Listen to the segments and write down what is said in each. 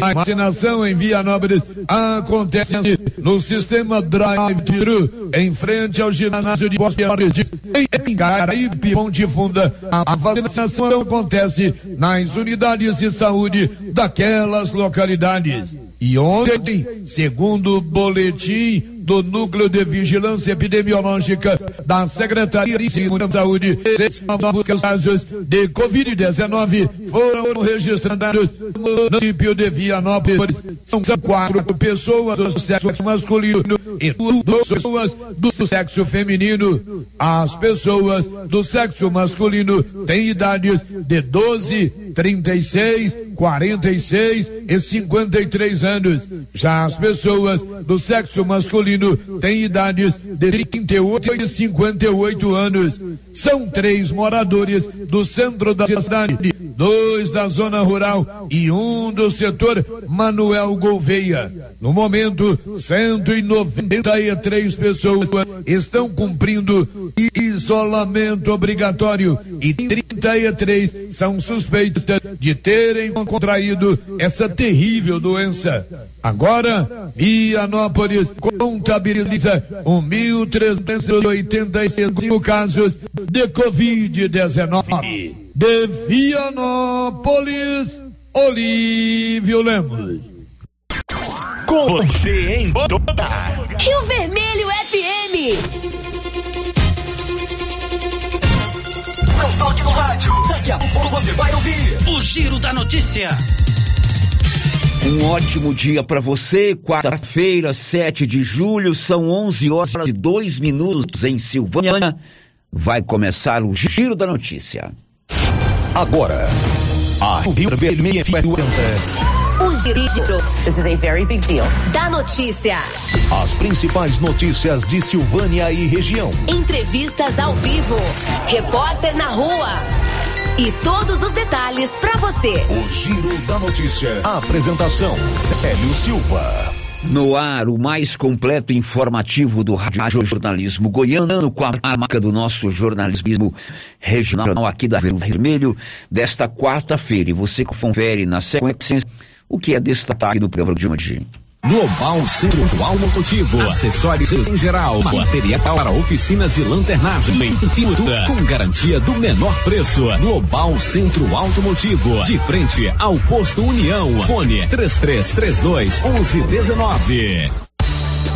A vacinação em Vianópolis acontece no sistema drive-thru, em frente ao ginásio de Bosque em Caraípe, Ponte Funda. A vacinação acontece nas unidades de saúde daquelas localidades. E ontem, segundo o boletim do Núcleo de Vigilância Epidemiológica da Secretaria de Saúde, novos casos de Covid-19 foram registrados no município de Vianópolis. São quatro pessoas do sexo masculino e duas pessoas do sexo feminino. As pessoas do sexo masculino têm idades de 12, 36, 46 e 53 anos. Já as pessoas do sexo masculino têm idades de 38 e 58 anos. São três moradores do centro da cidade, dois da zona rural e um do setor Manuel Gouveia. No momento, 193 pessoas estão cumprindo isolamento obrigatório e 33 são suspeitos de terem contraído essa terrível doença. Agora, Vianópolis contabiliza 1.385 casos de Covid-19. De Vianópolis, Olívio Lemos. Com você em. Rio Vermelho FM. toque no rádio. Daqui a pouco você vai ouvir o Giro da Notícia. Um ótimo dia para você. Quarta-feira, 7 de julho, são 11 horas e 2 minutos em Silvânia. Vai começar o Giro da Notícia. Agora, a Rio Vermelha 40 nos. This is a very big deal. Da notícia. As principais notícias de Silvânia e região. Entrevistas ao vivo. Repórter na rua. E todos os detalhes para você. O Giro da Notícia. Apresentação: Célio Silva. No ar, o mais completo informativo do rádio jornalismo goiano, com a marca do nosso jornalismo regional aqui da Rio Vermelho, desta quarta-feira. E você confere na sequência o que é destaque do programa de hoje. Global Centro Automotivo, acessórios em geral, material para oficinas de lanternagem, pintura, com garantia do menor preço. Global Centro Automotivo, de frente ao posto União. Fone 3332 1119.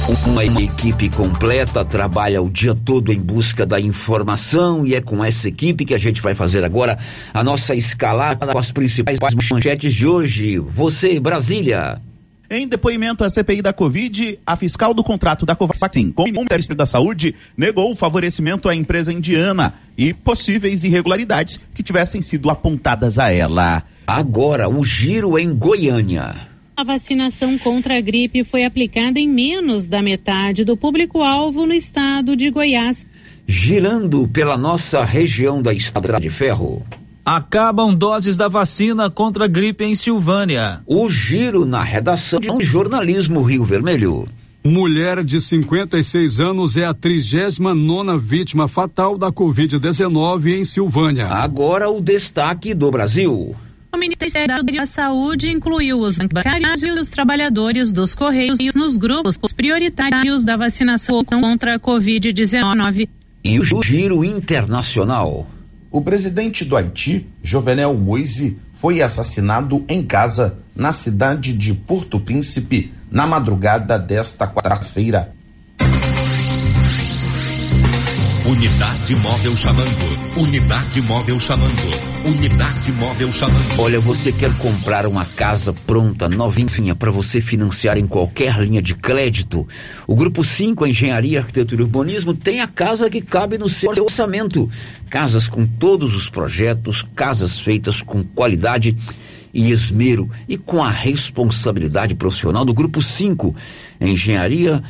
Uma equipe completa trabalha o dia todo em busca da informação e é com essa equipe que a gente vai fazer agora a nossa escalada com as principais manchetes de hoje. Você, Brasília. Em depoimento à CPI da Covid, a fiscal do contrato da Covaxin com o Ministério da Saúde negou o favorecimento à empresa indiana e possíveis irregularidades que tivessem sido apontadas a ela. Agora, o giro em Goiânia. A vacinação contra a gripe foi aplicada em menos da metade do público-alvo no estado de Goiás. Girando pela nossa região da Estrada de Ferro. Acabam doses da vacina contra a gripe em Silvânia. O giro na redação de Jornalismo Rio Vermelho. Mulher de 56 anos é a 39 vítima fatal da Covid-19 em Silvânia. Agora o destaque do Brasil. O Ministério da Saúde incluiu os bancários e os trabalhadores dos Correios nos grupos prioritários da vacinação contra a Covid-19. E o giro internacional. O presidente do Haiti, Jovenel Moise, foi assassinado em casa na cidade de Porto Príncipe na madrugada desta quarta-feira. Unidade móvel chamando. Unidade móvel chamando. Unidade móvel chamando. Olha, você quer comprar uma casa pronta, novinha, para você financiar em qualquer linha de crédito? O Grupo 5, Engenharia, Arquitetura e Urbanismo, tem a casa que cabe no seu orçamento. Casas com todos os projetos, casas feitas com qualidade e esmero e com a responsabilidade profissional do Grupo 5, Engenharia,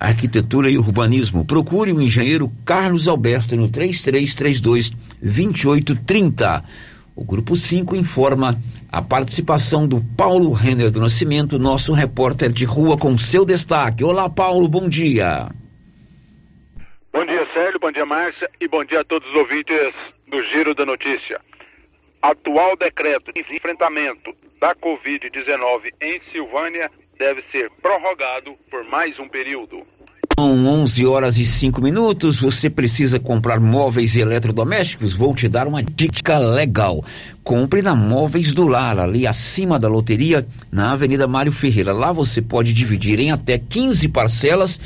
Arquitetura e Urbanismo. Procure o engenheiro Carlos Alberto no 3332 2830. O grupo 5 informa a participação do Paulo Renner do Nascimento, nosso repórter de rua com seu destaque. Olá, Paulo, bom dia. Bom dia, Célio, bom dia, Márcia, e bom dia a todos os ouvintes do Giro da Notícia. atual decreto de enfrentamento da Covid-19 em Silvânia deve ser prorrogado por mais um período. São 11 horas e 5 minutos. Você precisa comprar móveis e eletrodomésticos? Vou te dar uma dica legal. Compre na Móveis do Lar, ali acima da loteria, na Avenida Mário Ferreira. Lá você pode dividir em até 15 parcelas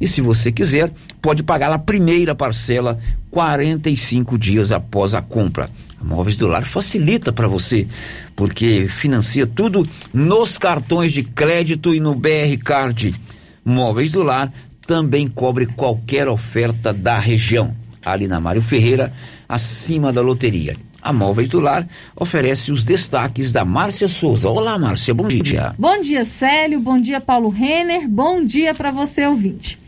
e, se você quiser, pode pagar a primeira parcela 45 dias após a compra. A Móveis do Lar facilita para você, porque financia tudo nos cartões de crédito e no BR Card. Móveis do Lar também cobre qualquer oferta da região. Ali na Mário Ferreira, acima da loteria. A Móveis do Lar oferece os destaques da Márcia Souza. Olá, Márcia, bom dia. Bom dia, Célio. Bom dia, Paulo Renner. Bom dia para você, ouvinte.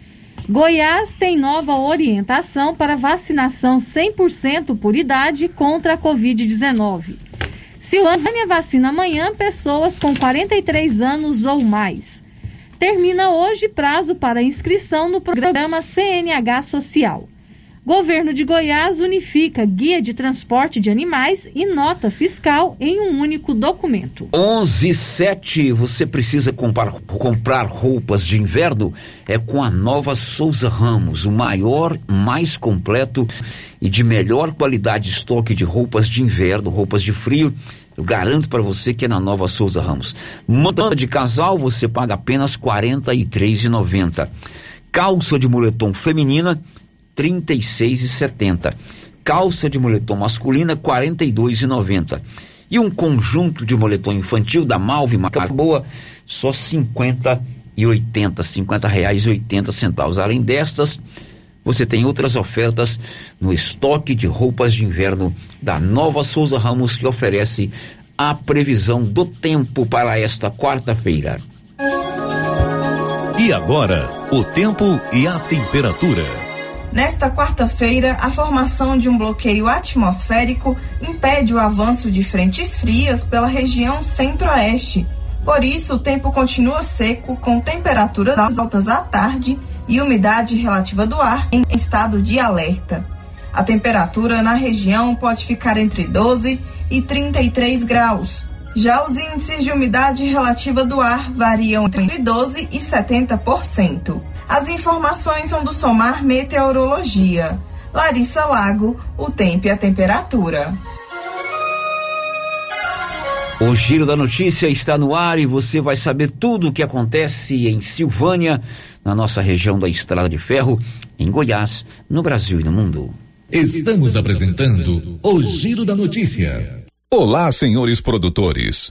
Goiás tem nova orientação para vacinação 100% por idade contra a Covid-19. Silvânia vacina amanhã pessoas com 43 anos ou mais. Termina hoje prazo para inscrição no programa CNH Social. Governo de Goiás unifica guia de transporte de animais e nota fiscal em um único documento. 117. Você precisa comprar, comprar roupas de inverno? É com a nova Souza Ramos, o maior, mais completo e de melhor qualidade estoque de roupas de inverno, roupas de frio eu garanto para você que é na Nova Souza Ramos. Montando de casal, você paga apenas R$ 43,90. Calça de moletom feminina, 36,70. Calça de moletom masculina, R$ 42,90. E um conjunto de moletom infantil da Malve, marca boa, só R$ 50,80. 50 reais e 80 centavos. Além destas, você tem outras ofertas no estoque de roupas de inverno da Nova Souza Ramos, que oferece a previsão do tempo para esta quarta-feira. E agora, o tempo e a temperatura. Nesta quarta-feira, a formação de um bloqueio atmosférico impede o avanço de frentes frias pela região centro-oeste. Por isso, o tempo continua seco, com temperaturas altas à tarde e umidade relativa do ar em estado de alerta. A temperatura na região pode ficar entre 12 e 33 graus. Já os índices de umidade relativa do ar variam entre 12 e 70%. As informações são do Somar Meteorologia. Larissa Lago, o tempo e a temperatura. O Giro da Notícia está no ar e você vai saber tudo o que acontece em Silvânia, na nossa região da Estrada de Ferro, em Goiás, no Brasil e no mundo. Estamos apresentando o Giro da Notícia. Olá, senhores produtores.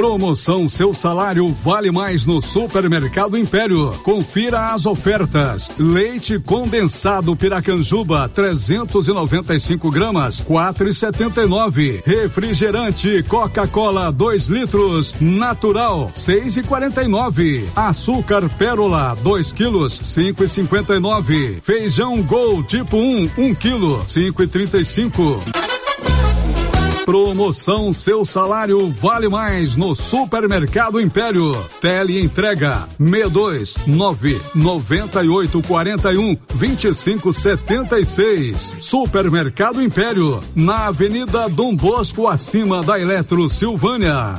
Promoção Seu Salário Vale Mais no Supermercado Império. Confira as ofertas. Leite condensado Piracanjuba, 395 gramas, 4,79. Refrigerante Coca-Cola, 2 litros, natural, 6,49. Açúcar Pérola, 2 quilos, 5,59. Feijão Gol tipo 1, 1 quilo, 5,35. Promoção Seu Salário Vale Mais no Supermercado Império. Tele entrega 62 9 98 41 25 76. Supermercado Império, na Avenida Dom Bosco, acima da Eletro Silvânia.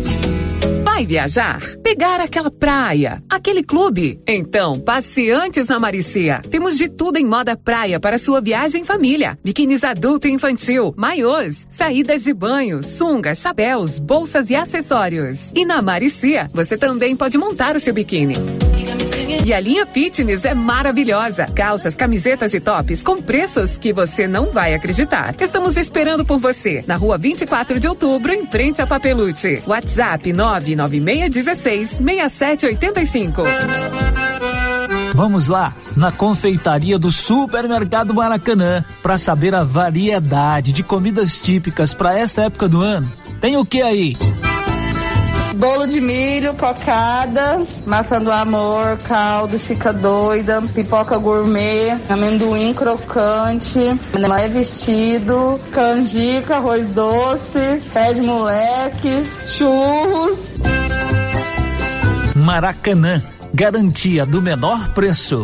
Vai viajar? Pegar aquela praia? Aquele clube? Então, passe antes na Maricia. Temos de tudo em moda praia para sua viagem em família. Biquínis adulto e infantil, maiôs, saídas de banho, sungas, chapéus, bolsas e acessórios. E na Maricia, você também pode montar o seu biquíni. E a linha fitness é maravilhosa. Calças, camisetas e tops com preços que você não vai acreditar. Estamos esperando por você na rua 24 de outubro, em frente a Papelute. WhatsApp 99616 6785. Vamos lá, na confeitaria do Supermercado Maracanã, para saber a variedade de comidas típicas para esta época do ano. Tem o que aí? Bolo de milho, cocada, maçã do amor, caldo, chica doida, pipoca gourmet, amendoim crocante, é vestido, canjica, arroz doce, pé de moleque, churros. Maracanã, garantia do menor preço.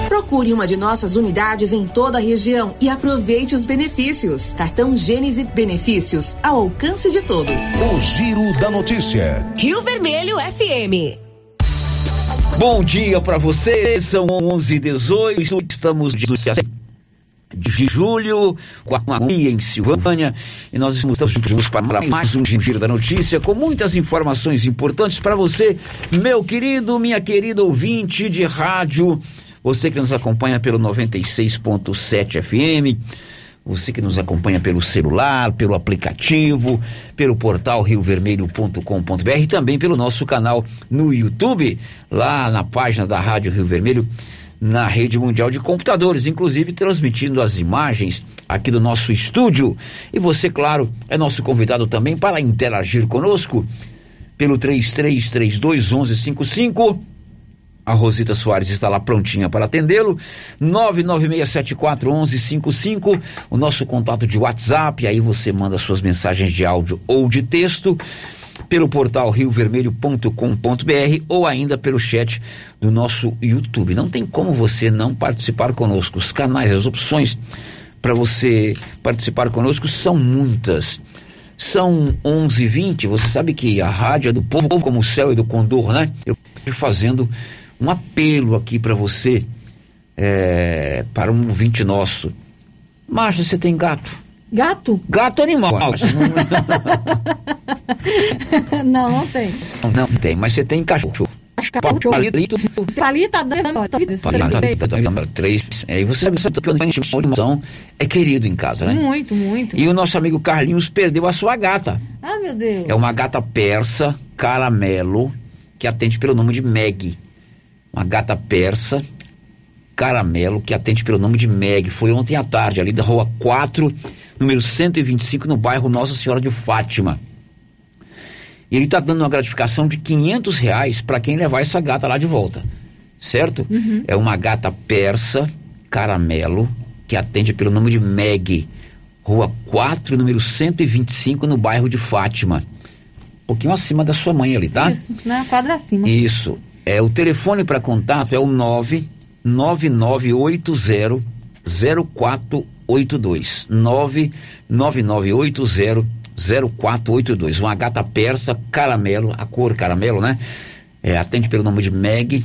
Procure uma de nossas unidades em toda a região e aproveite os benefícios. Cartão Gênese Benefícios ao alcance de todos. O Giro da Notícia. Rio Vermelho FM. Bom dia para você, são 11 h 18 estamos de de julho, com a em Silvânia, e nós estamos juntos para mais um Giro da Notícia, com muitas informações importantes para você, meu querido, minha querida ouvinte de rádio, você que nos acompanha pelo 96.7 FM, você que nos acompanha pelo celular, pelo aplicativo, pelo portal riovermelho.com.br e também pelo nosso canal no YouTube, lá na página da Rádio Rio Vermelho, na rede mundial de computadores, inclusive transmitindo as imagens aqui do nosso estúdio. E você, claro, é nosso convidado também para interagir conosco pelo 3332 1155 a Rosita Soares está lá prontinha para atendê-lo. 996741155, o nosso contato de WhatsApp, aí você manda suas mensagens de áudio ou de texto pelo portal riovermelho.com.br ou ainda pelo chat do nosso YouTube. Não tem como você não participar conosco. Os canais, as opções para você participar conosco são muitas. São 11:20. Você sabe que a rádio é do povo como o céu e do condor, né? Eu fazendo um apelo aqui para você, é, para um ouvinte nosso. Márcia, você tem gato? Gato? Gato animal. não, não tem. Não, não tem, mas você tem cachorro. Palito. Palita dando três. Aí você sabe que o animação é querido em casa, né? Muito, muito. E o nosso amigo Carlinhos perdeu a sua gata. Ah, meu Deus. É uma gata persa, caramelo, que atende pelo nome de Meg uma gata persa, caramelo, que atende pelo nome de Meg. Foi ontem à tarde, ali da rua 4, número 125, no bairro Nossa Senhora de Fátima. E ele está dando uma gratificação de 500 reais para quem levar essa gata lá de volta. Certo? Uhum. É uma gata persa, Caramelo, que atende pelo nome de Meg, Rua 4, número 125, no bairro de Fátima. Um pouquinho acima da sua mãe ali, tá? Isso, na quadra acima. Isso. É, o telefone para contato é o 99980 0482. 99980 0482. Uma gata persa caramelo, a cor caramelo, né? É, atende pelo nome de Meg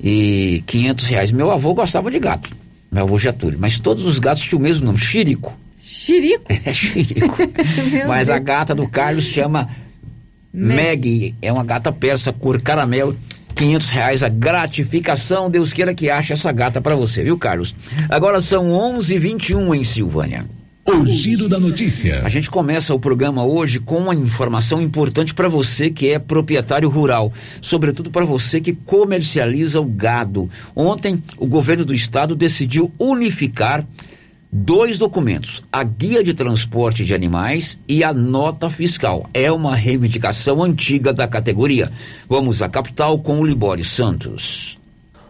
e 500 reais. Meu avô gostava de gato, meu avô Getúlio, mas todos os gatos tinham o mesmo nome, Chirico. Xirico? É Chirico. mas a gata do Carlos chama Meg, é uma gata persa, cor caramelo. 500 reais a gratificação. Deus queira que ache essa gata para você, viu, Carlos? Agora são 11:21 em Silvânia. O giro da notícia. A gente começa o programa hoje com uma informação importante para você que é proprietário rural, sobretudo para você que comercializa o gado. Ontem, o governo do estado decidiu unificar dois documentos: a guia de transporte de animais e a nota fiscal. É uma reivindicação antiga da categoria. Vamos à capital com o Libório Santos.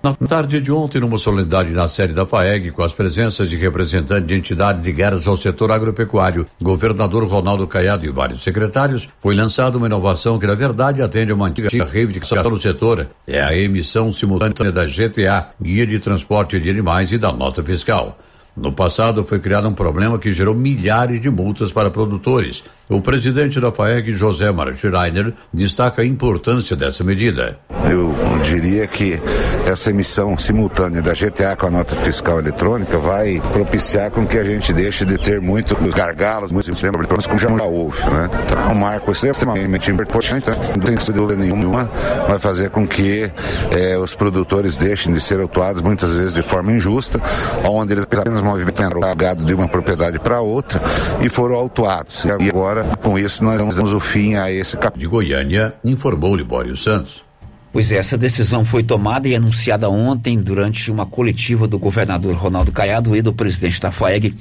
Na tarde de ontem, numa solenidade na sede da FAEG, com as presenças de representantes de entidades ligadas ao setor agropecuário, governador Ronaldo Caiado e vários secretários, foi lançada uma inovação que, na verdade, atende a uma antiga reivindicação do setor. É a emissão simultânea da GTA, Guia de Transporte de Animais e da nota fiscal. No passado, foi criado um problema que gerou milhares de multas para produtores. O presidente da FAEG, José Martirainer, destaca a importância dessa medida. Eu diria que essa emissão simultânea da GTA com a nota fiscal eletrônica vai propiciar com que a gente deixe de ter muitos gargalos, muitos problemas, como já houve. Né? Então, é um marco extremamente importante, né? não tem dúvida nenhuma, vai fazer com que eh, os produtores deixem de ser autuados muitas vezes de forma injusta, onde eles apenas movimentaram gado de uma propriedade para outra e foram autuados. E agora, com isso, nós damos o fim a esse capítulo. De Goiânia, informou Libório Santos. Pois é, essa decisão foi tomada e anunciada ontem durante uma coletiva do governador Ronaldo Caiado e do presidente da FAEG,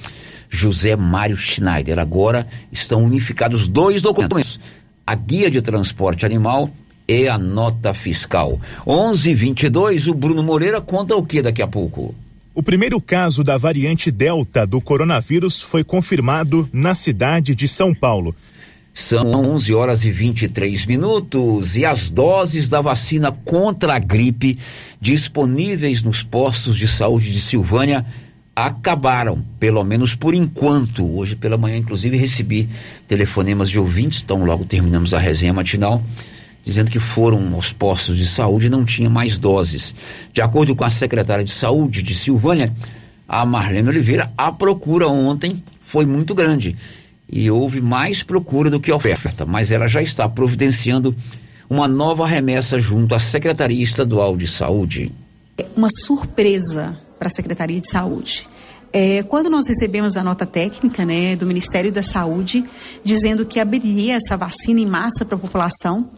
José Mário Schneider. Agora estão unificados dois documentos: a guia de transporte animal e a nota fiscal. 11:22. O Bruno Moreira conta o que daqui a pouco? O primeiro caso da variante Delta do coronavírus foi confirmado na cidade de São Paulo. São 11 horas e 23 minutos e as doses da vacina contra a gripe disponíveis nos postos de saúde de Silvânia acabaram, pelo menos por enquanto. Hoje pela manhã, inclusive, recebi telefonemas de ouvintes, então logo terminamos a resenha matinal, dizendo que foram aos postos de saúde e não tinha mais doses. De acordo com a secretária de saúde de Silvânia, a Marlene Oliveira, a procura ontem foi muito grande e houve mais procura do que oferta, mas ela já está providenciando uma nova remessa junto à Secretaria Estadual de Saúde. Uma surpresa para a Secretaria de Saúde. É, quando nós recebemos a nota técnica né, do Ministério da Saúde dizendo que abriria essa vacina em massa para a população,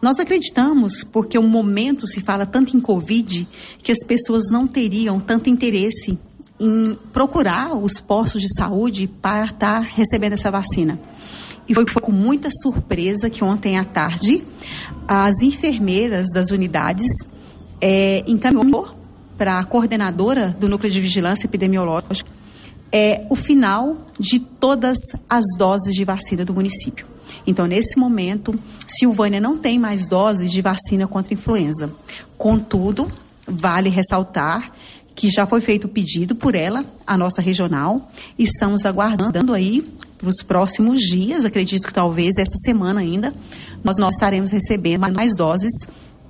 nós acreditamos, porque o momento se fala tanto em Covid, que as pessoas não teriam tanto interesse em procurar os postos de saúde para estar recebendo essa vacina. E foi, com muita surpresa que ontem à tarde as enfermeiras das unidades é, encaminhou para a coordenadora do Núcleo de Vigilância Epidemiológica é o final de todas as doses de vacina do município. Então, nesse momento, Silvânia não tem mais doses de vacina contra influenza. Contudo, vale ressaltar que já foi feito o pedido por ela, a nossa regional, e estamos aguardando aí para os próximos dias, acredito que talvez essa semana ainda, nós, nós estaremos recebendo mais doses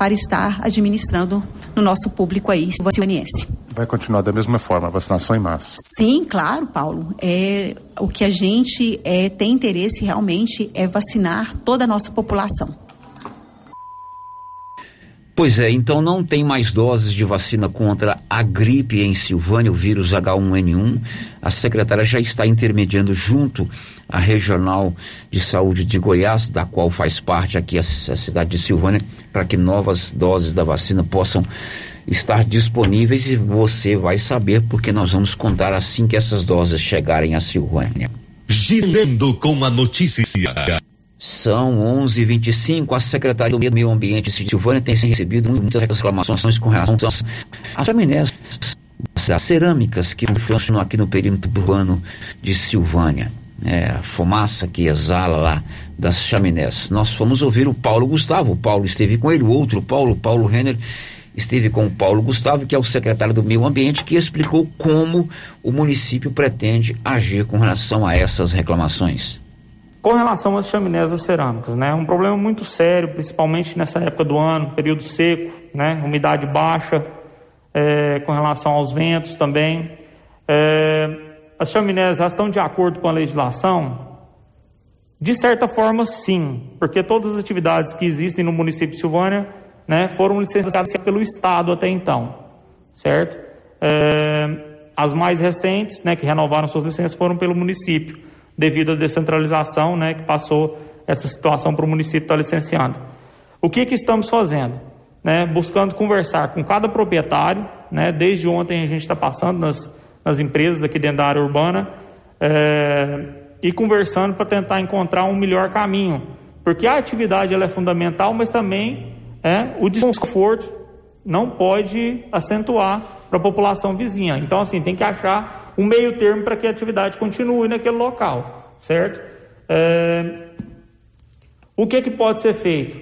para estar administrando no nosso público aí, silvaniense. Vai continuar da mesma forma, vacinação em massa? Sim, claro, Paulo. É, o que a gente é, tem interesse realmente é vacinar toda a nossa população. Pois é, então não tem mais doses de vacina contra a gripe em Silvânia, o vírus H1N1. A secretária já está intermediando junto à Regional de Saúde de Goiás, da qual faz parte aqui a, a cidade de Silvânia, para que novas doses da vacina possam estar disponíveis e você vai saber porque nós vamos contar assim que essas doses chegarem a Silvânia. Girando com a notícia. São 11:25. A Secretaria do Meio Ambiente Silvânia tem recebido muitas reclamações com relação às chaminés das cerâmicas que funcionam aqui no perímetro urbano de Silvânia. É, a fumaça que exala lá das chaminés. Nós fomos ouvir o Paulo Gustavo. O Paulo esteve com ele, o outro Paulo, Paulo Renner, esteve com o Paulo Gustavo, que é o secretário do Meio Ambiente, que explicou como o município pretende agir com relação a essas reclamações. Com relação às chaminés das cerâmicas, né, um problema muito sério, principalmente nessa época do ano, período seco, né, umidade baixa, é, com relação aos ventos também. É, as chaminés já estão de acordo com a legislação? De certa forma, sim, porque todas as atividades que existem no município de Silvânia né, foram licenciadas pelo Estado até então, certo? É, as mais recentes, né, que renovaram suas licenças, foram pelo município, devido à descentralização, né, que passou essa situação para o município estar licenciando. O que, que estamos fazendo? Né, buscando conversar com cada proprietário, né, desde ontem a gente está passando nas, nas empresas aqui dentro da área urbana, é, e conversando para tentar encontrar um melhor caminho, porque a atividade ela é fundamental, mas também é, o desconforto não pode acentuar para a população vizinha. Então, assim, tem que achar um meio termo para que a atividade continue naquele local, certo? É... O que, que pode ser feito?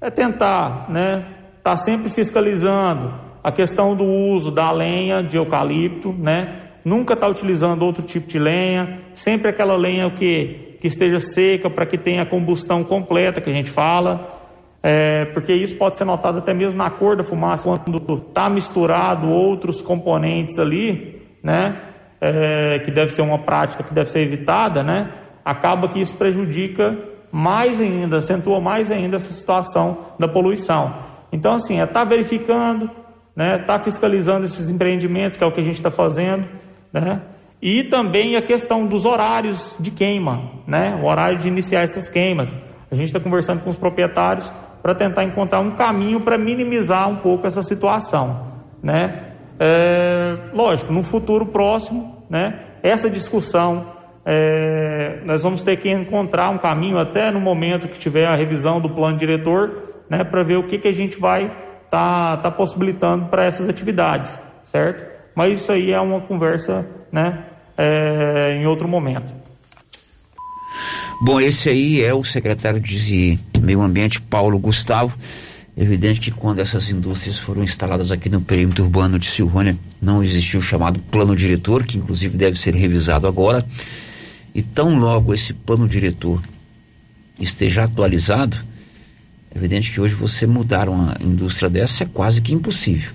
É tentar, né, tá sempre fiscalizando a questão do uso da lenha de eucalipto, né? Nunca tá utilizando outro tipo de lenha, sempre aquela lenha que, que esteja seca para que tenha combustão completa, que a gente fala é, porque isso pode ser notado até mesmo na cor da fumaça, quando está misturado outros componentes ali, né, é, que deve ser uma prática que deve ser evitada, né, acaba que isso prejudica mais ainda, acentua mais ainda essa situação da poluição. Então, assim, é estar tá verificando, né, tá fiscalizando esses empreendimentos, que é o que a gente está fazendo, né, e também a questão dos horários de queima, né, o horário de iniciar essas queimas. A gente está conversando com os proprietários para tentar encontrar um caminho para minimizar um pouco essa situação, né? É, lógico, no futuro próximo, né? Essa discussão é, nós vamos ter que encontrar um caminho até no momento que tiver a revisão do plano diretor, né? Para ver o que que a gente vai estar tá, tá possibilitando para essas atividades, certo? Mas isso aí é uma conversa, né? É, em outro momento. Bom, esse aí é o secretário de Meio Ambiente, Paulo Gustavo. Evidente que quando essas indústrias foram instaladas aqui no perímetro urbano de Silvânia, não existiu o chamado plano diretor, que inclusive deve ser revisado agora. E tão logo esse plano diretor esteja atualizado, é evidente que hoje você mudar uma indústria dessa é quase que impossível.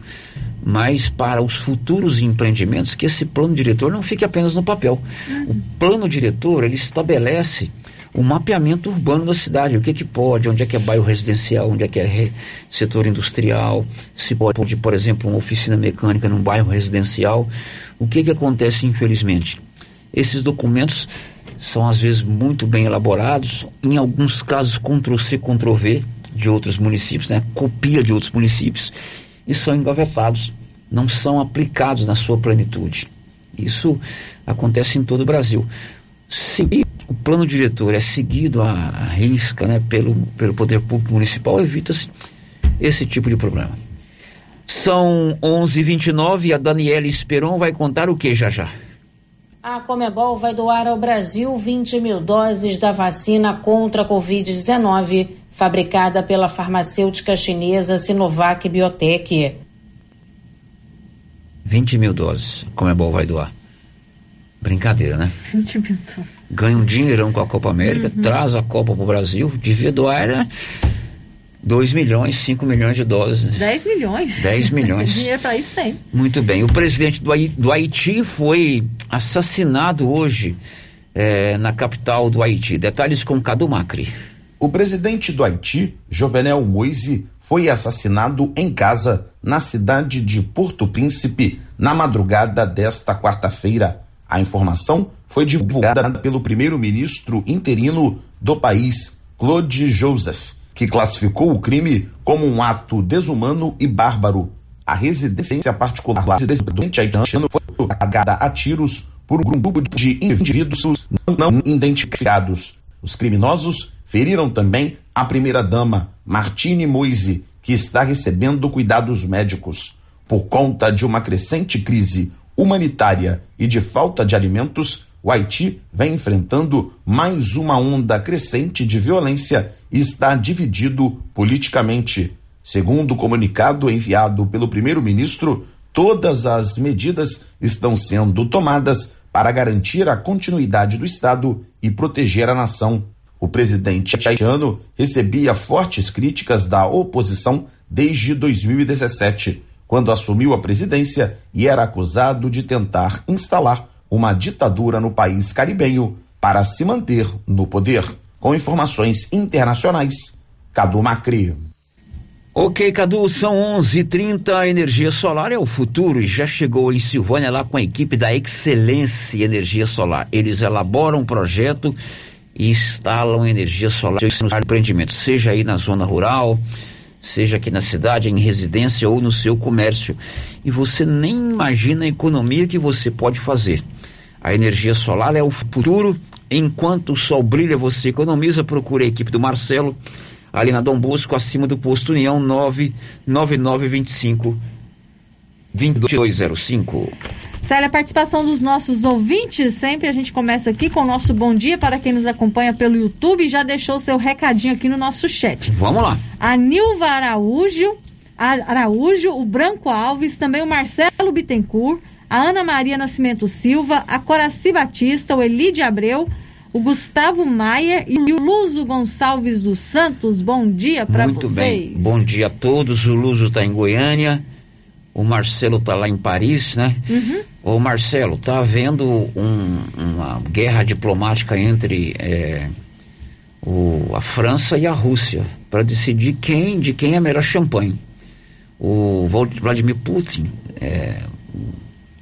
Mas para os futuros empreendimentos, que esse plano diretor não fique apenas no papel. O plano diretor, ele estabelece o mapeamento urbano da cidade, o que que pode, onde é que é bairro residencial, onde é que é setor industrial, se pode, por exemplo, uma oficina mecânica num bairro residencial. O que que acontece, infelizmente? Esses documentos são às vezes muito bem elaborados, em alguns casos Ctrl-C, Ctrl-V de outros municípios, né? copia de outros municípios, e são engavetados, não são aplicados na sua plenitude. Isso acontece em todo o Brasil. Se o plano diretor é seguido à risca né, pelo, pelo poder público municipal, evita-se esse tipo de problema. São 11h29 e a Daniela Esperon vai contar o que já já? A Comebol vai doar ao Brasil 20 mil doses da vacina contra a Covid-19, fabricada pela farmacêutica chinesa Sinovac Biotech. 20 mil doses, a Comebol vai doar. Brincadeira, né? 20 mil doses ganha um dinheirão com a Copa América, uhum. traz a Copa para o Brasil, devia doar era 2 milhões, 5 milhões de dólares. 10 milhões? 10 milhões. dinheiro para isso tem. Muito bem. O presidente do, Haiti, do Haiti foi assassinado hoje é, na capital do Haiti. Detalhes com Cadu Macri. O presidente do Haiti, Jovenel Moise, foi assassinado em casa na cidade de Porto Príncipe na madrugada desta quarta-feira. A informação foi divulgada pelo primeiro-ministro interino do país, Claude Joseph, que classificou o crime como um ato desumano e bárbaro. A residência particular do haitiano foi atacada a tiros por um grupo de indivíduos não identificados. Os criminosos feriram também a primeira-dama, Martine Moise, que está recebendo cuidados médicos. Por conta de uma crescente crise humanitária e de falta de alimentos, o Haiti vem enfrentando mais uma onda crescente de violência e está dividido politicamente. Segundo o comunicado enviado pelo primeiro-ministro, todas as medidas estão sendo tomadas para garantir a continuidade do Estado e proteger a nação. O presidente haitiano recebia fortes críticas da oposição desde 2017, quando assumiu a presidência e era acusado de tentar instalar uma ditadura no país caribenho para se manter no poder. Com informações internacionais, Cadu Macri. Ok, Cadu, são 11:30. A energia solar é o futuro e já chegou em Silvânia lá com a equipe da Excelência Energia Solar. Eles elaboram um projeto e instalam energia solar nos empreendimentos, seja aí na zona rural, seja aqui na cidade, em residência ou no seu comércio. E você nem imagina a economia que você pode fazer. A energia solar é o futuro. Enquanto o sol brilha, você economiza. Procure a equipe do Marcelo, ali na Dom Bosco, acima do posto União 99925 2205. Célia, a participação dos nossos ouvintes, sempre a gente começa aqui com o nosso bom dia para quem nos acompanha pelo YouTube já deixou seu recadinho aqui no nosso chat. Vamos lá. A Nilva Araújo, Araújo, o Branco Alves, também o Marcelo Bittencourt, a Ana Maria Nascimento Silva, a Coraci Batista, o Elide Abreu, o Gustavo Maia e o Luso Gonçalves dos Santos. Bom dia para vocês. Muito bem. Bom dia a todos. O Luso está em Goiânia. O Marcelo está lá em Paris, né? Uhum. Ô Marcelo, tá havendo um, uma guerra diplomática entre é, o, a França e a Rússia para decidir quem de quem é melhor champanhe. O Vladimir Putin, é,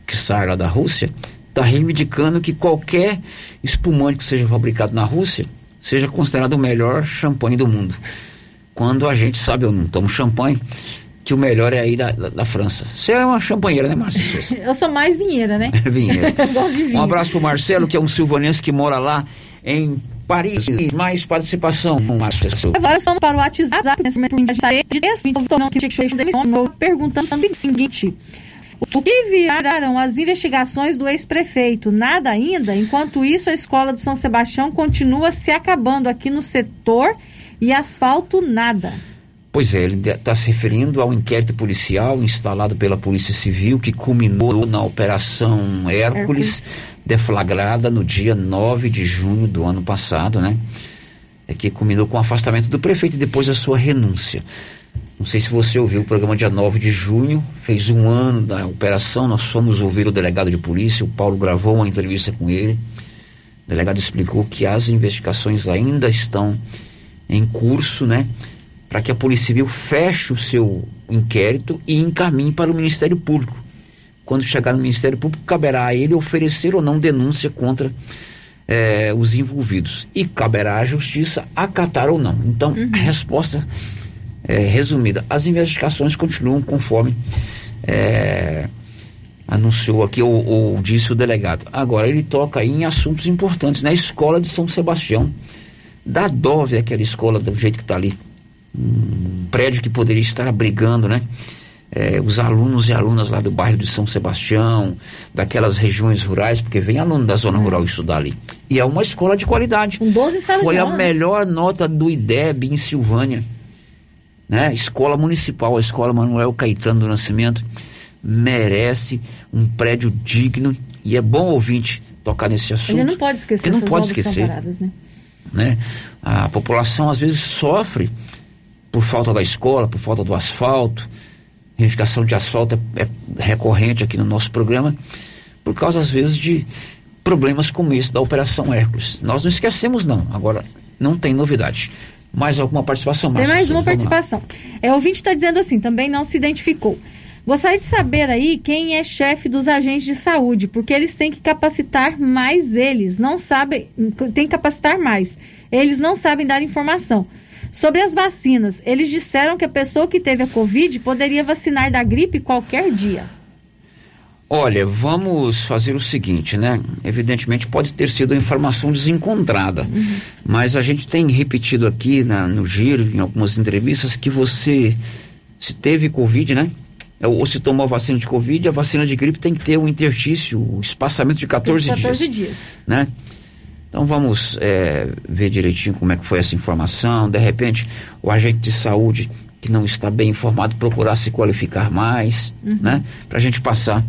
que sai lá da Rússia, está reivindicando que qualquer espumante que seja fabricado na Rússia seja considerado o melhor champanhe do mundo. Quando a gente sabe, eu não tomo champanhe, que o melhor é aí da, da, da França. Você é uma champanheira, né, Márcia? Eu sou mais vinheira, né? vinheira. Gosto de vinho. Um abraço pro Marcelo, que é um silvanense que mora lá em Paris. Mais participação, Márcia. Agora estamos para o WhatsApp, de texto, então que perguntando o seguinte. O que viraram as investigações do ex-prefeito? Nada ainda? Enquanto isso, a escola de São Sebastião continua se acabando aqui no setor e asfalto nada. Pois é, ele está se referindo ao inquérito policial instalado pela Polícia Civil que culminou na Operação Hércules, Hércules, deflagrada no dia 9 de junho do ano passado, né? É que culminou com o afastamento do prefeito e depois a sua renúncia. Não sei se você ouviu o programa dia 9 de junho, fez um ano da operação, nós fomos ouvir o delegado de polícia, o Paulo gravou uma entrevista com ele. O delegado explicou que as investigações ainda estão em curso, né? Para que a Polícia Civil feche o seu inquérito e encaminhe para o Ministério Público. Quando chegar no Ministério Público, caberá a ele oferecer ou não denúncia contra eh, os envolvidos. E caberá à Justiça acatar ou não. Então, uhum. a resposta é, resumida. As investigações continuam conforme é, anunciou aqui ou, ou, disse o delegado. Agora, ele toca aí em assuntos importantes, na escola de São Sebastião. Da Dove, aquela escola do jeito que está ali. Um prédio que poderia estar abrigando, né? É, os alunos e alunas lá do bairro de São Sebastião, daquelas regiões rurais, porque vem aluno da zona rural estudar ali. E é uma escola de qualidade. Um 12 Foi a melhor nota do IDEB em Silvânia né? Escola Municipal, a Escola Manuel Caetano do Nascimento, merece um prédio digno e é bom ouvinte tocar nesse assunto. Ele não pode esquecer Ele não pode esquecer. Né? né? A população às vezes sofre por falta da escola, por falta do asfalto. Reivindicação de asfalto é, é recorrente aqui no nosso programa, por causa às vezes de problemas como esse da Operação Hércules. Nós não esquecemos não, agora não tem novidade. Mais alguma participação, Tem mais uma participação. É, o ouvinte está dizendo assim, também não se identificou. Gostaria de saber aí quem é chefe dos agentes de saúde, porque eles têm que capacitar mais eles, não sabem, tem que capacitar mais. Eles não sabem dar informação. Sobre as vacinas, eles disseram que a pessoa que teve a Covid poderia vacinar da gripe qualquer dia. Olha, vamos fazer o seguinte, né? Evidentemente pode ter sido informação desencontrada, uhum. mas a gente tem repetido aqui na, no giro, em algumas entrevistas, que você, se teve Covid, né? é, ou se tomou a vacina de Covid, a vacina de gripe tem que ter um interstício, um espaçamento de 14, 14 dias. dias. Né? Então vamos é, ver direitinho como é que foi essa informação. De repente, o agente de saúde que não está bem informado procurar se qualificar mais, Uhum. né? Para a gente passar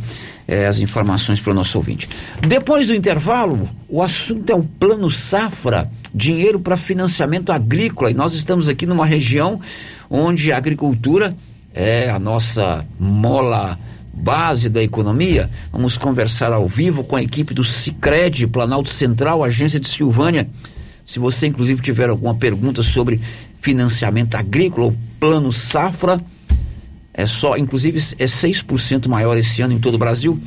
é, as informações para o nosso ouvinte. Depois do intervalo, o assunto é o plano safra, dinheiro para financiamento agrícola. E nós estamos aqui numa região onde a agricultura é a nossa mola base da economia. Vamos conversar ao vivo com a equipe do Sicredi Planalto Central, agência de Silvânia. Se você inclusive tiver alguma pergunta sobre financiamento agrícola ou plano safra, é só, inclusive é 6% maior esse ano em todo o Brasil.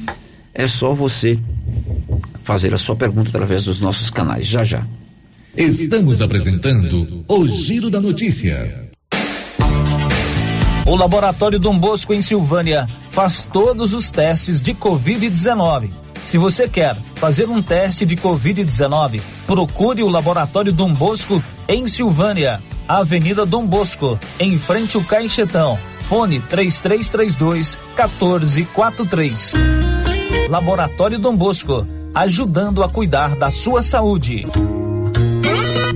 É só você fazer a sua pergunta através dos nossos canais. Já já. Estamos apresentando o Giro da Notícia. O Laboratório Dom Bosco em Silvânia faz todos os testes de Covid-19. Se você quer fazer um teste de Covid-19, procure o Laboratório Dom Bosco em Silvânia, Avenida Dom Bosco, em frente ao Caixetão. Fone 3332 1443. Laboratório Dom Bosco, ajudando a cuidar da sua saúde.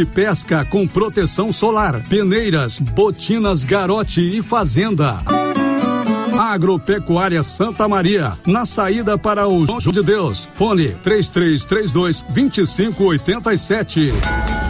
de pesca com proteção solar, peneiras, botinas garote e fazenda. Agropecuária Santa Maria, na saída para o João de Deus. Fone 3332 2587.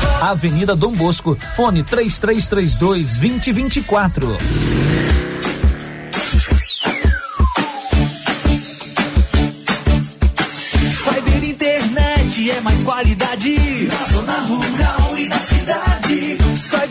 Avenida Dom Bosco, fone 3332 2024. Cyber Internet é mais qualidade na zona rural e na cidade. Cyber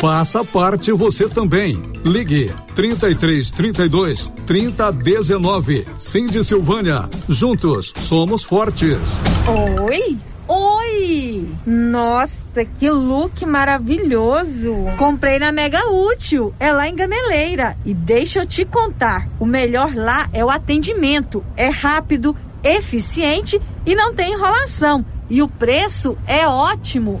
Faça parte você também. Ligue 33 32 30 19. Cindy Silvânia. Juntos somos fortes. Oi! Oi! Nossa, que look maravilhoso! Comprei na Mega Útil, é lá em Gameleira. E deixa eu te contar: o melhor lá é o atendimento. É rápido, eficiente e não tem enrolação. E o preço é ótimo.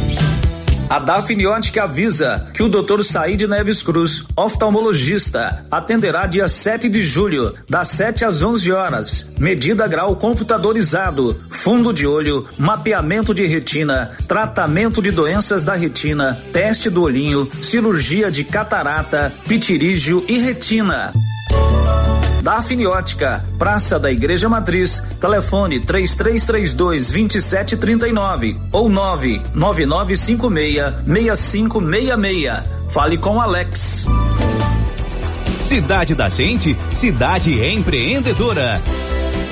A Dafniótica avisa que o Dr. Said Neves Cruz, oftalmologista, atenderá dia 7 de julho, das 7 às 11 horas. Medida grau computadorizado, fundo de olho, mapeamento de retina, tratamento de doenças da retina, teste do olhinho, cirurgia de catarata, pitirígio e retina. Dafniótica, Praça da Igreja Matriz, telefone 3332 2739 ou 99956 6566. Fale com Alex. Cidade da Gente, cidade empreendedora.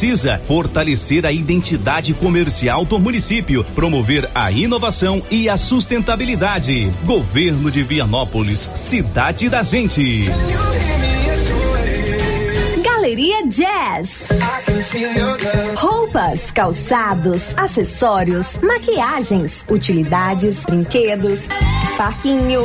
precisa fortalecer a identidade comercial do município, promover a inovação e a sustentabilidade. Governo de Vianópolis, cidade da gente. Galeria Jazz. Roupas, calçados, acessórios, maquiagens, utilidades, brinquedos, parquinho.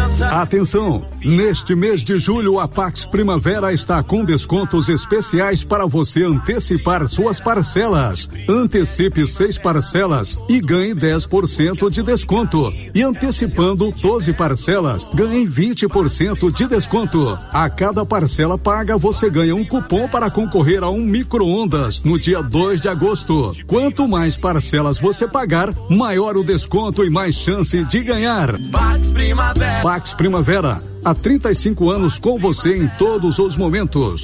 Atenção! Neste mês de julho, a Pax Primavera está com descontos especiais para você antecipar suas parcelas. Antecipe seis parcelas e ganhe 10% de desconto. E antecipando 12 parcelas, ganhe 20% de desconto. A cada parcela paga, você ganha um cupom para concorrer a um micro-ondas no dia 2 de agosto. Quanto mais parcelas você pagar, maior o desconto e mais chance de ganhar. Pax Primavera. Pax Primavera. Há 35 anos com você em todos os momentos.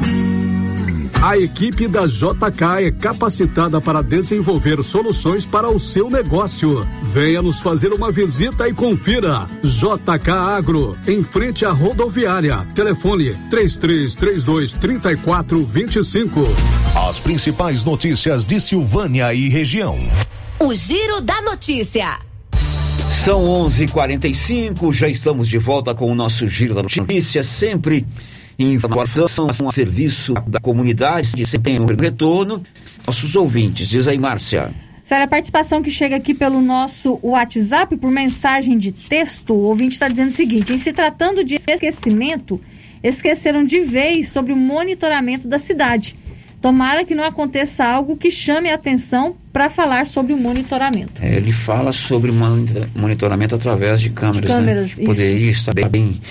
A equipe da JK é capacitada para desenvolver soluções para o seu negócio. Venha nos fazer uma visita e confira. JK Agro, em frente à rodoviária. Telefone 3332 3425. As principais notícias de Silvânia e região. O Giro da Notícia. São 11:45, já estamos de volta com o nosso Giro da Notícia, sempre informação a serviço da comunidade, de sempre tem um retorno. Nossos ouvintes, diz aí, Márcia. Sério, a participação que chega aqui pelo nosso WhatsApp por mensagem de texto, o ouvinte está dizendo o seguinte: em se tratando de esquecimento, esqueceram de vez sobre o monitoramento da cidade. Tomara que não aconteça algo que chame a atenção para falar sobre o monitoramento. É, ele fala sobre monitoramento através de câmeras. De câmeras né? Poderia estar bem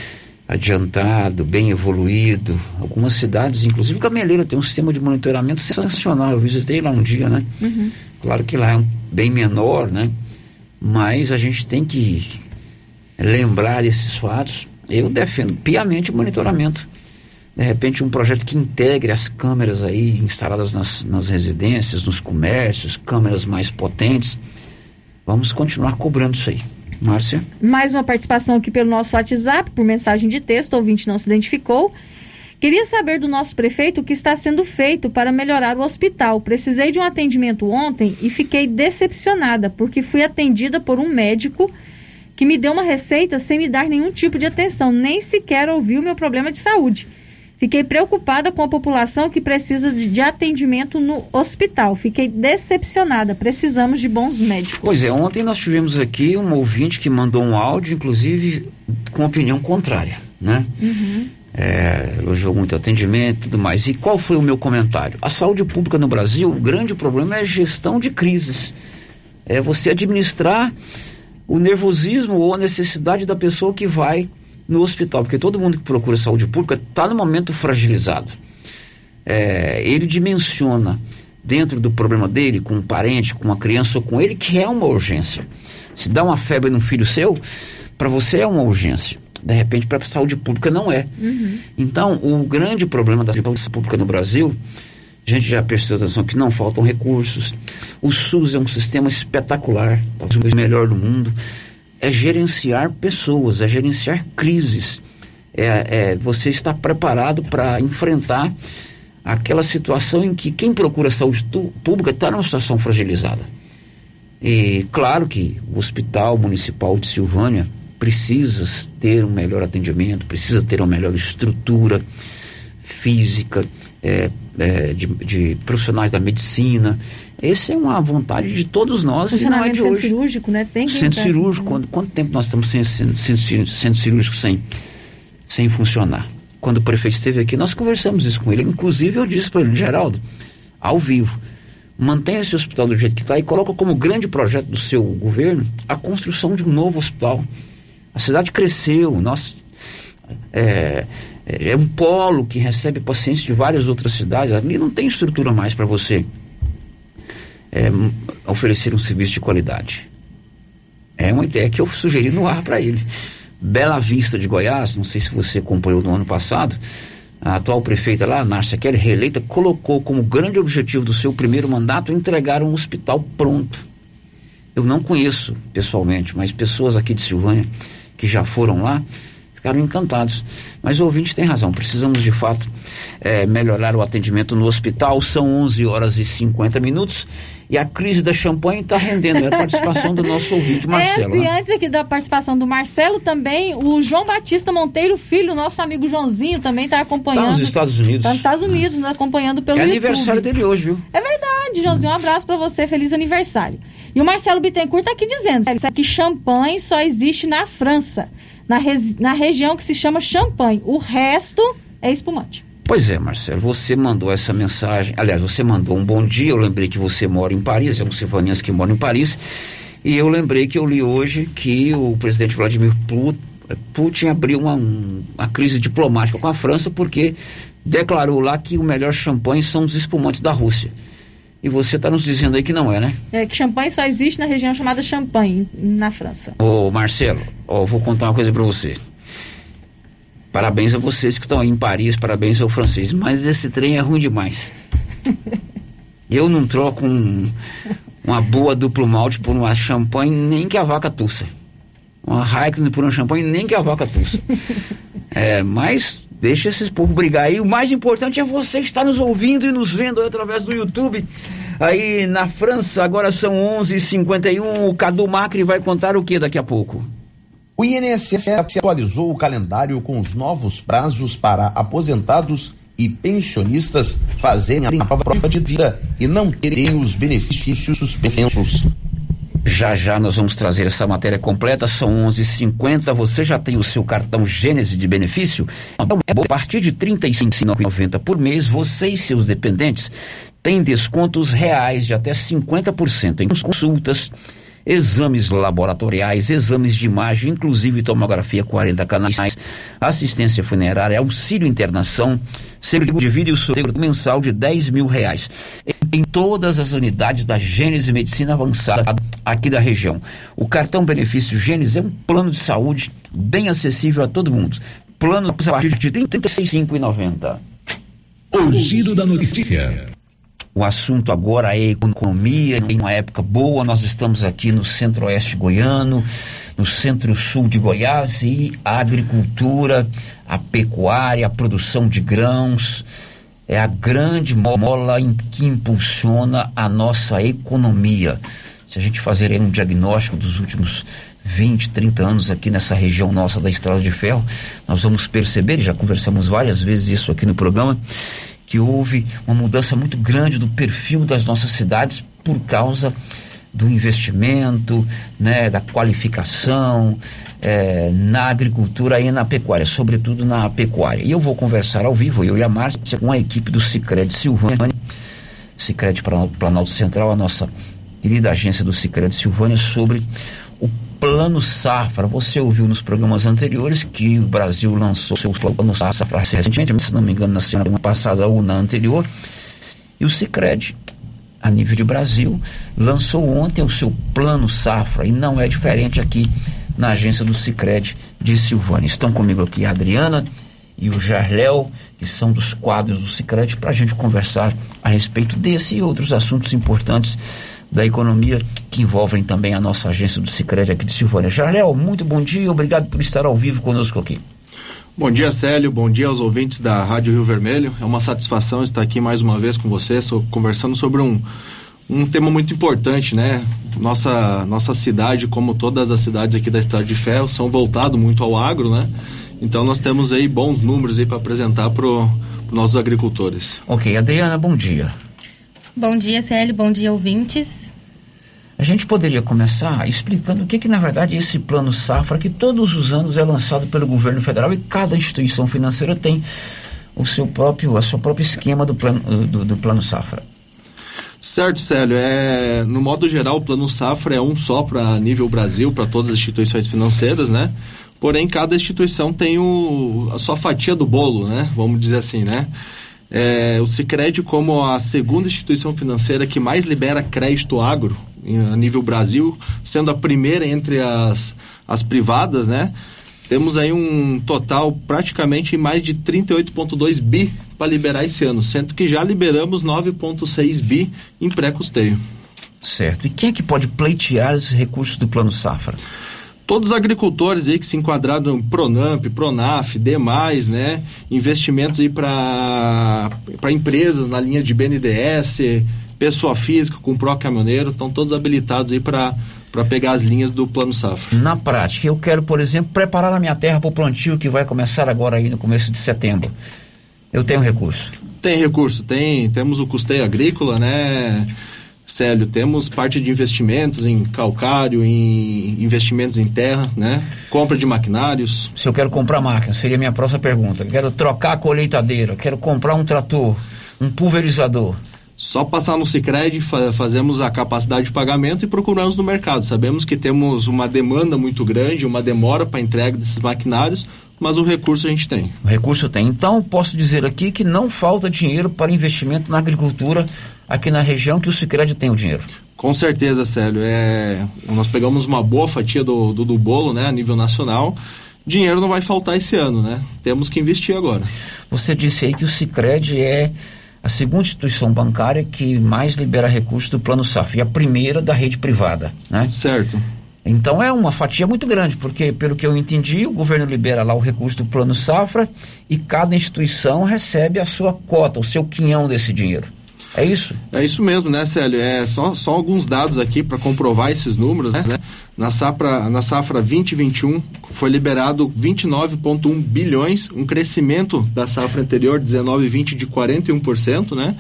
adiantado, bem evoluído. Algumas cidades, inclusive Gameleira, tem um sistema de monitoramento sensacional. Eu visitei lá um dia, né? Uhum. Claro que lá é um, bem menor, né? Mas a gente tem que lembrar desses fatos. Eu defendo piamente o monitoramento. De repente, um projeto que integre as câmeras aí instaladas nas, nas residências, nos comércios, câmeras mais potentes. Vamos continuar cobrando isso aí. Márcia. Mais uma participação aqui pelo nosso WhatsApp, por mensagem de texto, o ouvinte não se identificou. Queria saber do nosso prefeito o que está sendo feito para melhorar o hospital. Precisei de um atendimento ontem e fiquei decepcionada, porque fui atendida por um médico que me deu uma receita sem me dar nenhum tipo de atenção, nem sequer ouviu o meu problema de saúde. Fiquei preocupada com a população que precisa de, de, atendimento no hospital. Fiquei decepcionada. Precisamos de bons médicos. Pois é, ontem nós tivemos aqui um ouvinte que mandou um áudio, inclusive com opinião contrária, né? Uhum. É, elogiou muito atendimento e tudo mais. E qual foi o meu comentário? A saúde pública no Brasil, o grande problema é a gestão de crises. É você administrar o nervosismo ou a necessidade da pessoa que vai no hospital, porque todo mundo que procura saúde pública está no momento fragilizado. É, ele dimensiona dentro do problema dele, com um parente, com uma criança ou com ele, que é uma urgência. Se dá uma febre num filho seu, para você é uma urgência. De repente, para a saúde pública não é. Uhum. Então, o grande problema da saúde pública no Brasil, a gente já prestou atenção que não faltam recursos. O SUS é um sistema espetacular, talvez o melhor do mundo é gerenciar pessoas, é gerenciar crises. É, é você está preparado para enfrentar aquela situação em que quem procura saúde pública está numa situação fragilizada. E claro que o Hospital Municipal de Silvânia precisa ter um melhor atendimento, precisa ter uma melhor estrutura física, é, é, de, de, profissionais da medicina. Essa é uma vontade de todos nós e não é de hoje. cirúrgico, né? Tem que centro cirúrgico, quanto, quanto tempo nós estamos sem centro, centro cirúrgico sem, sem funcionar? Quando o prefeito esteve aqui, nós conversamos isso com ele. Inclusive, eu disse para ele, Geraldo, ao vivo, mantenha esse hospital do jeito que está e coloca como grande projeto do seu governo a construção de um novo hospital. A cidade cresceu, nós é, é, é um polo que recebe pacientes de várias outras cidades. Ali não tem estrutura mais para você é, oferecer um serviço de qualidade. É uma ideia que eu sugeri no ar para ele. Bela Vista de Goiás, não sei se você acompanhou no ano passado, a atual prefeita lá, Márcia Kelly, reeleita, colocou como grande objetivo do seu primeiro mandato entregar um hospital pronto. Eu não conheço pessoalmente, mas pessoas aqui de Silvânia que já foram lá ficaram encantados. Mas o ouvinte tem razão, precisamos de fato é, melhorar o atendimento no hospital. São 11 horas e 50 minutos e a crise da champanhe está rendendo. É a participação do nosso ouvinte, Marcelo. É, e né? antes aqui da participação do Marcelo também, o João Batista Monteiro, filho, nosso amigo Joãozinho, também está acompanhando. Está nos Estados Unidos. Está nos Estados Unidos, né, acompanhando pelo É YouTube. aniversário dele hoje, viu? É verdade, Joãozinho. Um abraço para você, feliz aniversário. E o Marcelo Bittencourt está aqui dizendo que champanhe só existe na França, na, na região que se chama Champagne. O resto é espumante. Pois é, Marcelo, você mandou essa mensagem. Aliás, você mandou um bom dia. Eu lembrei que você mora em Paris, é um silvaniense que mora em Paris. E eu lembrei que eu li hoje que o presidente Vladimir Pu- Putin abriu uma, um- uma crise diplomática com a França porque declarou lá que o melhor champanhe são os espumantes da Rússia. E você está nos dizendo aí que não é, né? É que champanhe só existe na região chamada Champagne, na França. Ô, Marcelo, ó, vou contar uma coisa para você. Parabéns a vocês que estão aí em Paris, parabéns ao francês, mas esse trem é ruim demais. Eu não troco um- uma boa duplo malte por uma champanhe nem que a vaca tussa. Uma Heineken por um champanhe nem que a vaca tussa. É, mas deixa esses povos brigar aí. O mais importante é você estar nos ouvindo e nos vendo através do YouTube. Aí na França, agora são 11h51. O Cadu Macri vai contar o que daqui a pouco? O INSS atualizou o calendário com os novos prazos para aposentados e pensionistas fazerem a prova de vida e não terem os benefícios suspensos. Já já nós vamos trazer essa matéria completa, são 11h50. Você já tem o seu cartão Gênese de benefício? Então, a partir de R$ 35,90 por mês, você e seus dependentes têm descontos reais de até 50% em consultas, exames laboratoriais, exames de imagem, inclusive tomografia 40 canais, assistência funerária, auxílio internação, seguro de vida e o seguro mensal de 10 mil reais. Em todas as unidades da Gênese Medicina Avançada aqui da região. O cartão benefício Gênese é um plano de saúde bem acessível a todo mundo. Plano a partir de R$ 35,90. O giro da notícia. O assunto agora é economia, em uma época boa, nós estamos aqui no centro-oeste goiano, no centro-sul de Goiás e a agricultura, a pecuária, a produção de grãos, é a grande mola que impulsiona a nossa economia. Se a gente fazer um diagnóstico dos últimos 20, 30 anos aqui nessa região nossa da Estrada de Ferro, nós vamos perceber, e já conversamos várias vezes isso aqui no programa, que houve uma mudança muito grande do perfil das nossas cidades por causa do investimento, né, da qualificação eh, na agricultura e na pecuária, sobretudo na pecuária. E eu vou conversar ao vivo, eu e a Márcia, com a equipe do Cicred Silvânia, Cicred Planalto, Central, a nossa querida agência do Cicred Silvânia, sobre Plano Safra. Você ouviu nos programas anteriores que o Brasil lançou seu Plano Safra recentemente, se não me engano, na semana passada ou na anterior, e o Cicred a nível de Brasil, lançou ontem o seu plano safra e não é diferente aqui na agência do Cicred de Silvânia. Estão comigo aqui a Adriana e o Jarléu, que são dos quadros do Cicred, para a gente conversar a respeito desse e outros assuntos importantes da economia que envolvem também a nossa agência do Cicred aqui de Silvânia. Jarléu, muito bom dia, obrigado por estar ao vivo conosco aqui. Bom dia, Célio. Bom dia aos ouvintes da Rádio Rio Vermelho. É uma satisfação estar aqui mais uma vez com você, so- conversando sobre um, um tema muito importante, né? Nossa, nossa cidade, como todas as cidades aqui da Estrada de Ferro, são voltadas muito ao agro, né? Então nós temos aí bons números aí para apresentar para os nossos agricultores. Ok, Adriana, bom dia. Bom dia, Célio. Bom dia, ouvintes. A gente poderia começar explicando o que, que na verdade é esse plano safra que todos os anos é lançado pelo governo federal e cada instituição financeira tem o seu próprio, a seu próprio esquema do plano, do, do plano safra. Certo, Célio. É, no modo geral, o Plano Safra é um só para nível Brasil, para todas as instituições financeiras, né? Porém, cada instituição tem o, a sua fatia do bolo, né? Vamos dizer assim, né? É, o Sicredi como a segunda instituição financeira que mais libera crédito agro em- a nível Brasil, sendo a primeira entre as, as privadas, né? temos aí um total praticamente mais de 38,2 bi para liberar esse ano, sendo que já liberamos 9,6 bi em pré-custeio. Certo. E quem é que pode pleitear esses recursos do Plano Safra? Todos os agricultores aí que se enquadraram no Pronamp, Pronaf, demais, né? Investimentos aí para empresas na linha de BNDES, pessoa física com pró caminhoneiro, estão todos habilitados aí para para pegar as linhas do plano safra. Na prática, eu quero, por exemplo, preparar a minha terra para o plantio que vai começar agora aí no começo de setembro. Eu tenho recurso? Tem recurso, tem. Temos o custeio agrícola, né? Célio, temos parte de investimentos em calcário, em investimentos em terra, né? Compra de maquinários. Se eu quero comprar máquina, seria a minha próxima pergunta. Quero trocar a colheitadeira, quero comprar um trator, um pulverizador. Só passar no Cicred, fa fazemos a capacidade de pagamento e procuramos no mercado. Sabemos que temos uma demanda muito grande, uma demora para entrega desses maquinários, mas o recurso a gente tem. O recurso tem. Então, posso dizer aqui que não falta dinheiro para investimento na agricultura aqui na região que o Cicred tem o dinheiro. Com certeza, Célio. É, nós pegamos uma boa fatia do, do, do bolo, né, a nível nacional dinheiro não vai faltar esse ano, né? Temos que investir agora. Você disse aí que o Cicred é a segunda instituição bancária que mais libera recursos do Plano Safra e a primeira da rede privada, né? Certo. Então é uma fatia muito grande, porque pelo que eu entendi, o governo libera lá o recurso do Plano Safra e cada instituição recebe a sua cota, o seu quinhão desse dinheiro. É isso? É isso mesmo, né, Célio? É só, só alguns dados aqui para comprovar esses números, né? Na safra, na safra 2021 foi liberado 29,1 bilhões, um crescimento da safra anterior, 19 e 20, de 41%, né?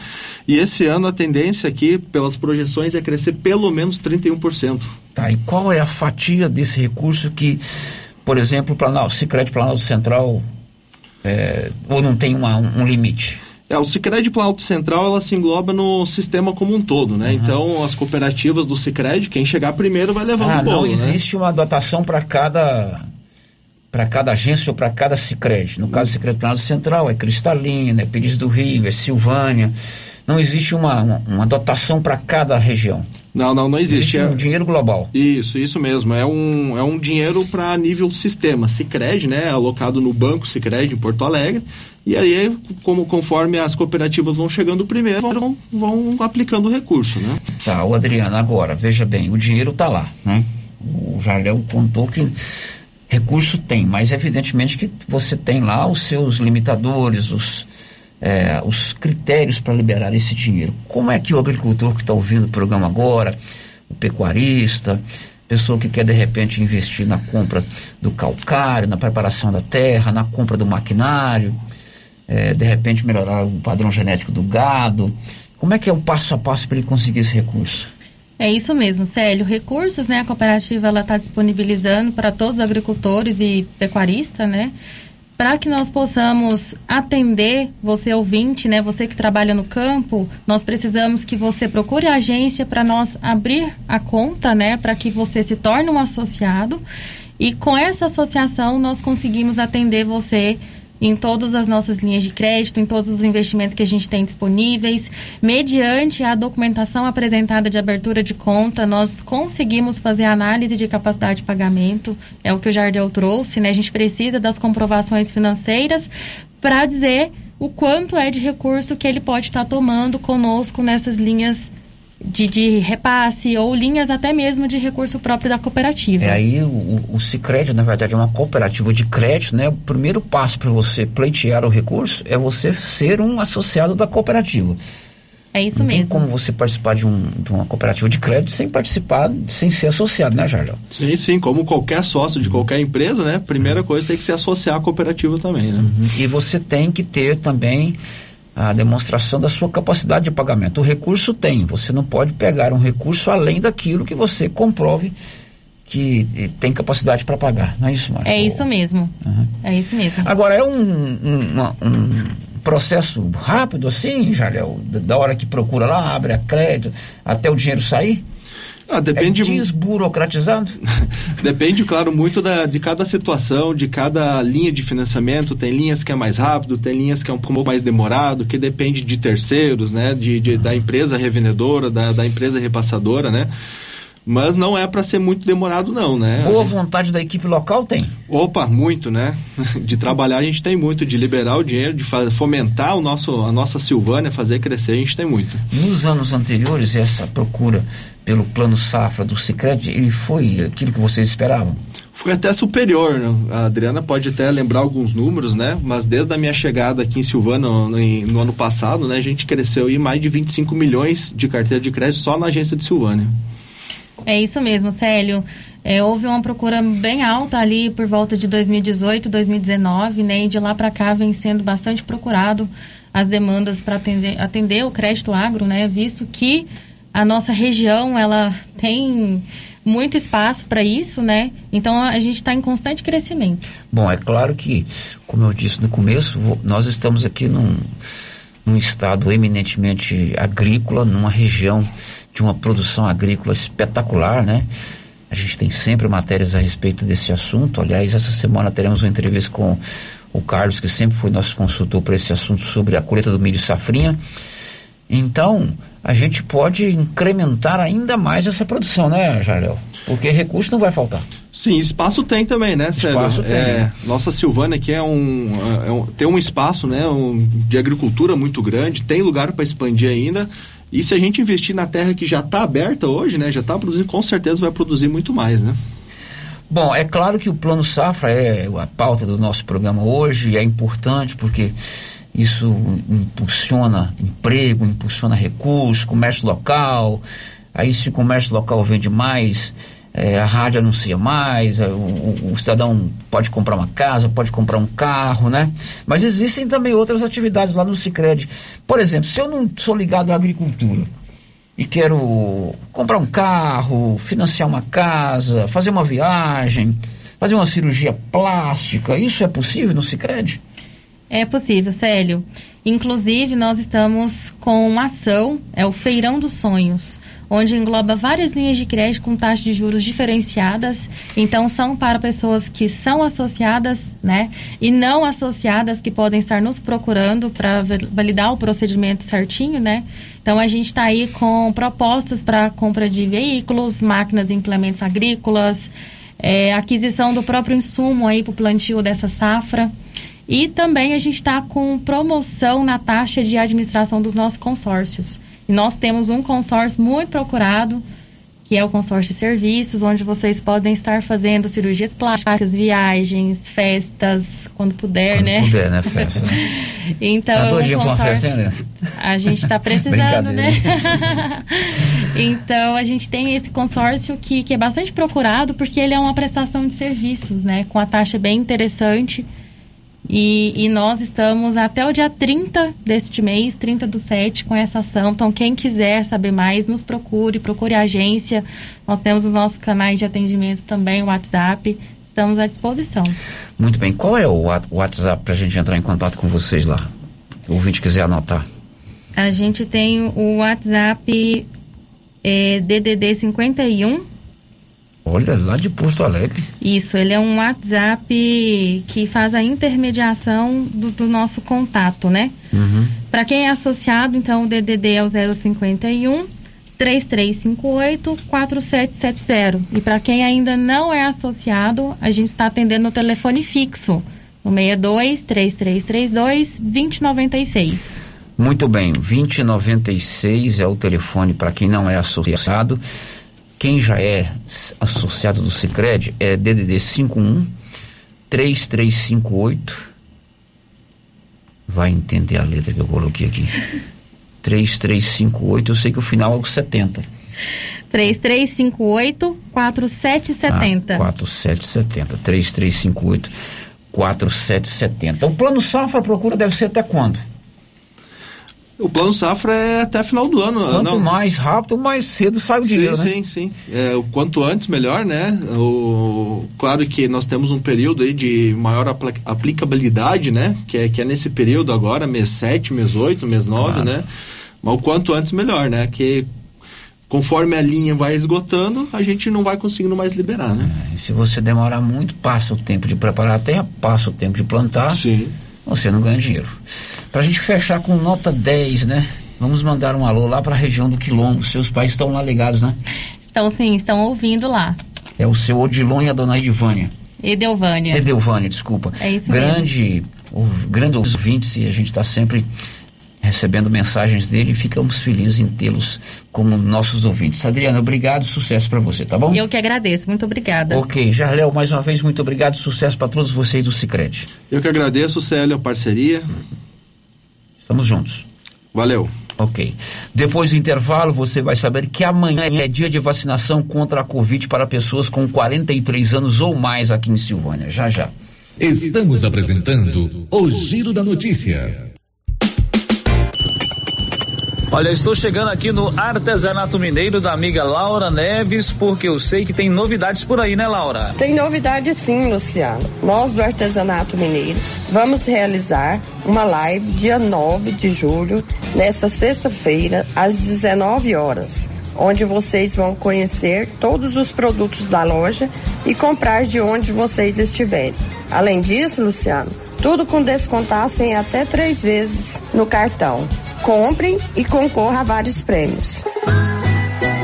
E esse ano a tendência aqui, pelas projeções, é crescer pelo menos 31%. Tá, e qual é a fatia desse recurso que, por exemplo, o Planalto, Sicredi Planalto Central, é, ou não tem uma, um limite? É, o Sicredi Planalto Central ela se engloba no sistema como um todo, né? Uhum. Então as cooperativas do Sicredi, quem chegar primeiro vai levando ah, o bolo. Não né? existe né? uma dotação para cada para cada agência ou para cada Sicredi. No caso Planalto Central é Cristalina, é Pires do Rio, é Silvânia. Não existe uma, uma, uma dotação para cada região. Não, não, não existe. Existe um é... dinheiro global. Isso, isso mesmo. É um, é um dinheiro para nível sistema. Sicredi, né? Alocado no Banco Sicredi em Porto Alegre. E aí, como, conforme as cooperativas vão chegando primeiro, vão, vão aplicando o recurso, né? Tá, o Adriano, agora, veja bem, o dinheiro está lá, né? O Jardel contou que recurso tem, mas evidentemente que você tem lá os seus limitadores, os, é, os critérios para liberar esse dinheiro. Como é que o agricultor que está ouvindo o programa agora, o pecuarista, pessoa que quer de repente investir na compra do calcário, na preparação da terra, na compra do maquinário, é, de repente melhorar o padrão genético do gado. Como é que é o passo a passo para ele conseguir esse recurso? É isso mesmo, Célio. Recursos, né? A cooperativa ela está disponibilizando para todos os agricultores e pecuaristas, né? Para que nós possamos atender você ouvinte, né? Você que trabalha no campo, nós precisamos que você procure a agência para nós abrir a conta, né? Para que você se torne um associado. E com essa associação nós conseguimos atender você em todas as nossas linhas de crédito, em todos os investimentos que a gente tem disponíveis. Mediante a documentação apresentada de abertura de conta, nós conseguimos fazer análise de capacidade de pagamento, é o que o Jardel trouxe, né? A gente precisa das comprovações financeiras para dizer o quanto é de recurso que ele pode estar tomando conosco nessas linhas de, de, repasse ou linhas até mesmo de recurso próprio da cooperativa. É aí o, o Cicred, na verdade, é uma cooperativa de crédito, né? O primeiro passo para você pleitear o recurso é você ser um associado da cooperativa. É isso Não mesmo. Tem como você participar de, um, de, uma cooperativa de crédito sem participar, sem ser associado, né, Jardim? Sim, sim. Como qualquer sócio de qualquer empresa, né? Primeira coisa tem que se associar à cooperativa também, né? Uhum. E você tem que ter também a demonstração da sua capacidade de pagamento. O recurso tem, você não pode pegar um recurso além daquilo que você comprove que tem capacidade para pagar, não é isso, Mário? É isso mesmo, uhum. é isso mesmo. Agora, é um, um, um processo rápido assim, Jalel, da hora que procura lá, abre a crédito, até o dinheiro sair? Ah, depende. É desburocratizado? depende, claro, muito da, de cada situação, de cada linha de financiamento. Tem linhas que é mais rápido, tem linhas que é um pouco mais demorado, que depende de terceiros, né? De, de da empresa revendedora, da, da empresa repassadora, né? Mas não é para ser muito demorado não, né? Boa vontade da equipe local tem? Opa, muito, né? De trabalhar a gente tem muito, de liberar o dinheiro, de fomentar o nosso, a nossa Silvânia, fazer crescer, a gente tem muito. Nos anos anteriores, essa procura pelo plano safra do Sicredi, ele foi aquilo que vocês esperavam? Foi até superior, né? A Adriana pode até lembrar alguns números, né? Mas desde a minha chegada aqui em Silvânia no, no, no ano passado, né, a gente cresceu em mais de 25 milhões de carteira de crédito só na agência de Silvânia. É isso mesmo, Célio. É, houve uma procura bem alta ali por volta de 2018, 2019, né? E de lá para cá vem sendo bastante procurado as demandas para atender, atender o crédito agro, né? Visto que a nossa região ela tem muito espaço para isso, né? Então a gente está em constante crescimento. Bom, é claro que, como eu disse no começo, nós estamos aqui num, num estado eminentemente agrícola, numa região de uma produção agrícola espetacular, né? A gente tem sempre matérias a respeito desse assunto. Aliás, essa semana teremos uma entrevista com o Carlos, que sempre foi nosso consultor para esse assunto sobre a colheita do milho safrinha. Então, a gente pode incrementar ainda mais essa produção, né, Jarel? Porque recurso não vai faltar. Sim, espaço tem também, né, Sérgio? Espaço tem. É, nossa Silvânia aqui é um, é um, tem um espaço né, um, de agricultura muito grande, tem lugar para expandir ainda. E se a gente investir na terra que já está aberta hoje, né, já está produzindo, com certeza vai produzir muito mais, né? Bom, é claro que o Plano Safra é a pauta do nosso programa hoje, é importante porque isso impulsiona emprego, impulsiona recursos, comércio local. Aí se o comércio local vende mais, é, a rádio anuncia mais, é, o, o, cidadão pode comprar uma casa, pode comprar um carro, né? Mas existem também outras atividades lá no Cicred. Por exemplo, se eu não sou ligado à agricultura e quero comprar um carro, financiar uma casa, fazer uma viagem, fazer uma cirurgia plástica, isso é possível no Cicred? É possível, Célio. Inclusive, nós estamos com uma ação, é o Feirão dos Sonhos, onde engloba várias linhas de crédito com taxas de juros diferenciadas. Então, são para pessoas que são associadas, né? E não associadas que podem estar nos procurando para validar o procedimento certinho, né? Então, a gente está aí com propostas para compra de veículos, máquinas e implementos agrícolas, é, aquisição do próprio insumo aí para o plantio dessa safra. E também a gente está com promoção na taxa de administração dos nossos consórcios. E nós temos um consórcio muito procurado, que é o consórcio de serviços, onde vocês podem estar fazendo cirurgias plásticas, viagens, festas, quando puder, quando né? puder, né? Festa, né? então, tá doidinho um consórcio, festa, né? A gente está precisando, né? então, a gente tem esse consórcio que, que é bastante procurado, porque ele é uma prestação de serviços, né? Com a taxa bem interessante e, e, nós estamos até o dia 30 deste mês, 30 do 7, com essa ação. Então, quem quiser saber mais, nos procure, procure a agência. Nós temos os nossos canais de atendimento também, o WhatsApp. Estamos à disposição. Muito bem. Qual é o WhatsApp para a gente entrar em contato com vocês lá? O ouvinte quiser anotar. A gente tem o WhatsApp é, DDD 51 Olha, lá de Porto Alegre. Isso, ele é um WhatsApp que faz a intermediação do, do nosso contato, né? Uhum. Para quem é associado, então o DDD é o 051 3358 4770. E para quem ainda não é associado, a gente está atendendo no telefone fixo, no 62 3332 2096. Muito bem, 2096 é o telefone para quem não é associado. Quem já é associado do Sicredi é DDD 51 3358 vai entender a letra que eu coloquei aqui. 3358, eu sei que o final é o 70. 3358 4770. Ah, 4770. 3358 4770. O plano safra procura deve ser até quando? O plano safra é até final do ano. Quanto não. mais rápido, mais cedo sai o dinheiro, sim, né? Sim, sim, é, o quanto antes, melhor, né? O, claro que nós temos um período aí de maior aplicabilidade, né? Que é, que é nesse período agora, mês 7, mês 8, mês 9, claro. né? Mas o quanto antes, melhor, né? Que conforme a linha vai esgotando, a gente não vai conseguindo mais liberar, né? É, se você demorar muito, passa o tempo de preparar a terra, passa o tempo de plantar. Sim. Você não ganha dinheiro. Para a gente fechar com nota 10, né? Vamos mandar um alô lá para a região do Quilombo. Seus pais estão lá ligados, né? Estão sim, estão ouvindo lá. É o seu Odilon e a dona Edivânia. Edelvânia. Edelvânia, desculpa. É isso grande, mesmo. O, grande ouvintes e a gente está sempre recebendo mensagens dele e ficamos felizes em tê-los como nossos ouvintes. Adriana, obrigado, sucesso para você, tá bom? Eu que agradeço, muito obrigada. Ok, Jarléo, mais uma vez, muito obrigado, sucesso para todos vocês do Cicred. Eu que agradeço, Célio, a parceria. Estamos juntos. Valeu. Ok. Depois do intervalo, você vai saber que amanhã é dia de vacinação contra a Covid para pessoas com 43 anos ou mais aqui em Silvânia. Já, já. Estamos apresentando o Giro da Notícia. Olha, estou chegando aqui no Artesanato Mineiro da amiga Laura Neves, porque eu sei que tem novidades por aí, né, Laura? Tem novidade sim, Luciano. Nós do Artesanato Mineiro vamos realizar uma live dia 9 de julho, nesta sexta-feira, às 19 horas, onde vocês vão conhecer todos os produtos da loja e comprar de onde vocês estiverem. Além disso, Luciano, tudo com descontaço em até três vezes no cartão. Comprem e concorra a vários prêmios.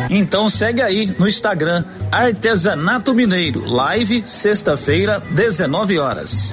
Então segue aí no Instagram Artesanato Mineiro, live sexta-feira, 19 horas.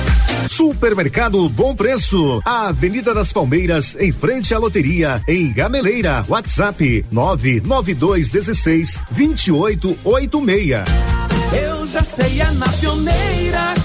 Supermercado Bom Preço, a Avenida das Palmeiras, em frente à loteria, em Gameleira. WhatsApp 99216 2886. Eu já sei, é na pioneira.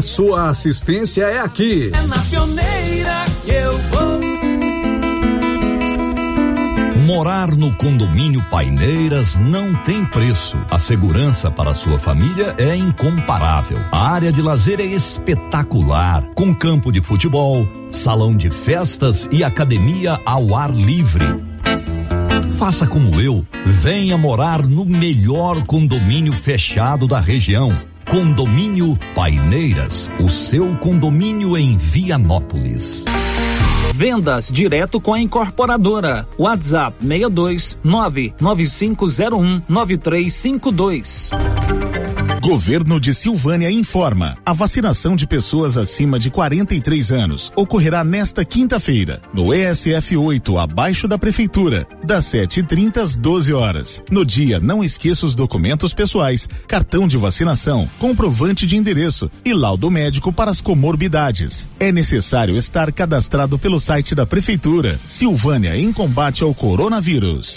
sua assistência é aqui. É na pioneira que eu vou. Morar no condomínio Paineiras não tem preço. A segurança para sua família é incomparável. A área de lazer é espetacular, com campo de futebol, salão de festas e academia ao ar livre. Faça como eu, venha morar no melhor condomínio fechado da região. Condomínio Paineiras, o seu condomínio em Vianópolis. Vendas direto com a incorporadora. WhatsApp 62 99501 9352. Governo de Silvânia informa: a vacinação de pessoas acima de 43 anos ocorrerá nesta quinta-feira, no ESF 8, abaixo da Prefeitura, das 7h30 às 12 horas. No dia, não esqueça os documentos pessoais, cartão de vacinação, comprovante de endereço e laudo médico para as comorbidades. É necessário estar cadastrado pelo site da Prefeitura. Silvânia em combate ao coronavírus.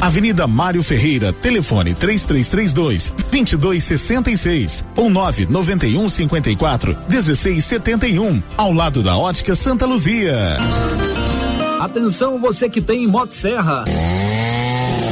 Avenida Mário Ferreira, telefone 3332 2266 ou 991 54 1671, ao lado da Ótica Santa Luzia. Atenção você que tem Motosserra.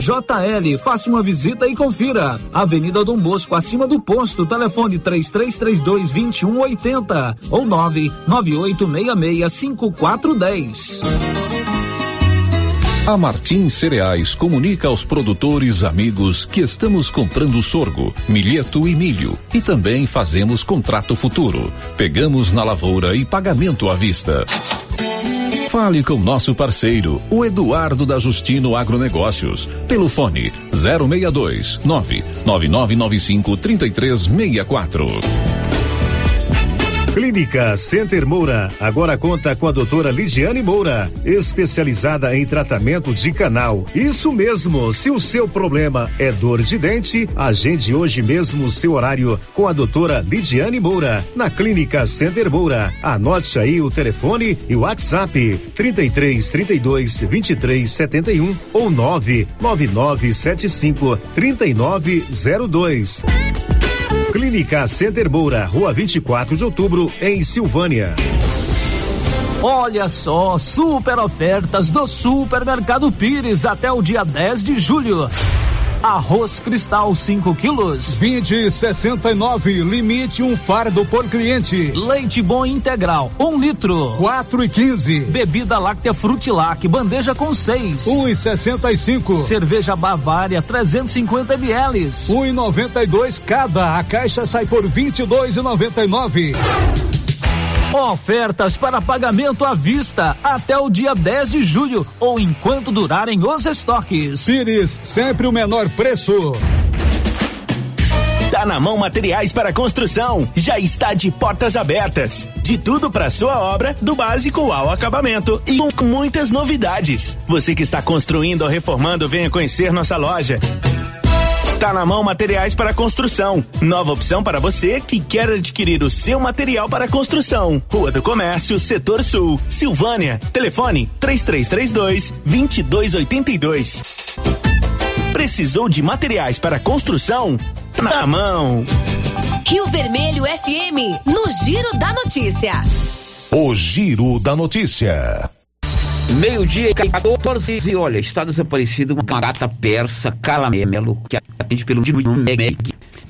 JL, faça uma visita e confira. Avenida Dom Bosco, acima do posto, telefone 3332 2180 ou 99866 5410. A Martins Cereais comunica aos produtores amigos que estamos comprando sorgo, milheto e milho e também fazemos contrato futuro. Pegamos na lavoura e pagamento à vista. Fale com nosso parceiro, o Eduardo da Justino Agronegócios, pelo fone 062 99995 3364. Clínica Center Moura agora conta com a doutora Ligiane Moura, especializada em tratamento de canal. Isso mesmo, se o seu problema é dor de dente, agende hoje mesmo o seu horário com a doutora Ligiane Moura, na Clínica Center Moura. Anote aí o telefone e o WhatsApp 33 32 23 71 ou 99975 3902. Clínica Center Moura, Rua 24 de Outubro, em Silvânia. Olha só, super ofertas do Supermercado Pires até o dia 10 de julho. Arroz cristal 5 quilos. 20 69, limite um fardo por cliente. Leite bom integral, 1 um litro. 4 e 15. Bebida láctea Frutilac, bandeja com 6. 1 e 65. Cerveja Bavária 350 ml. 1 e 92 cada. A caixa sai por 22 e 99. Ofertas para pagamento à vista até o dia 10 de julho ou enquanto durarem os estoques. Pires, sempre o menor preço. Tá na mão materiais para construção. Já está de portas abertas. De tudo para sua obra, do básico ao acabamento e com muitas novidades. Você que está construindo ou reformando, venha conhecer nossa loja. Tá na mão materiais para construção. Nova opção para você que quer adquirir o seu material para construção. Rua do Comércio, Setor Sul, Silvânia. Telefone 3332 2282. Precisou de materiais para construção? Na mão. Rio Vermelho FM, no Giro da Notícia. O Giro da Notícia. Meio-dia e 14 e olha, está desaparecido uma gata persa calamelo que atende pelo número MEG.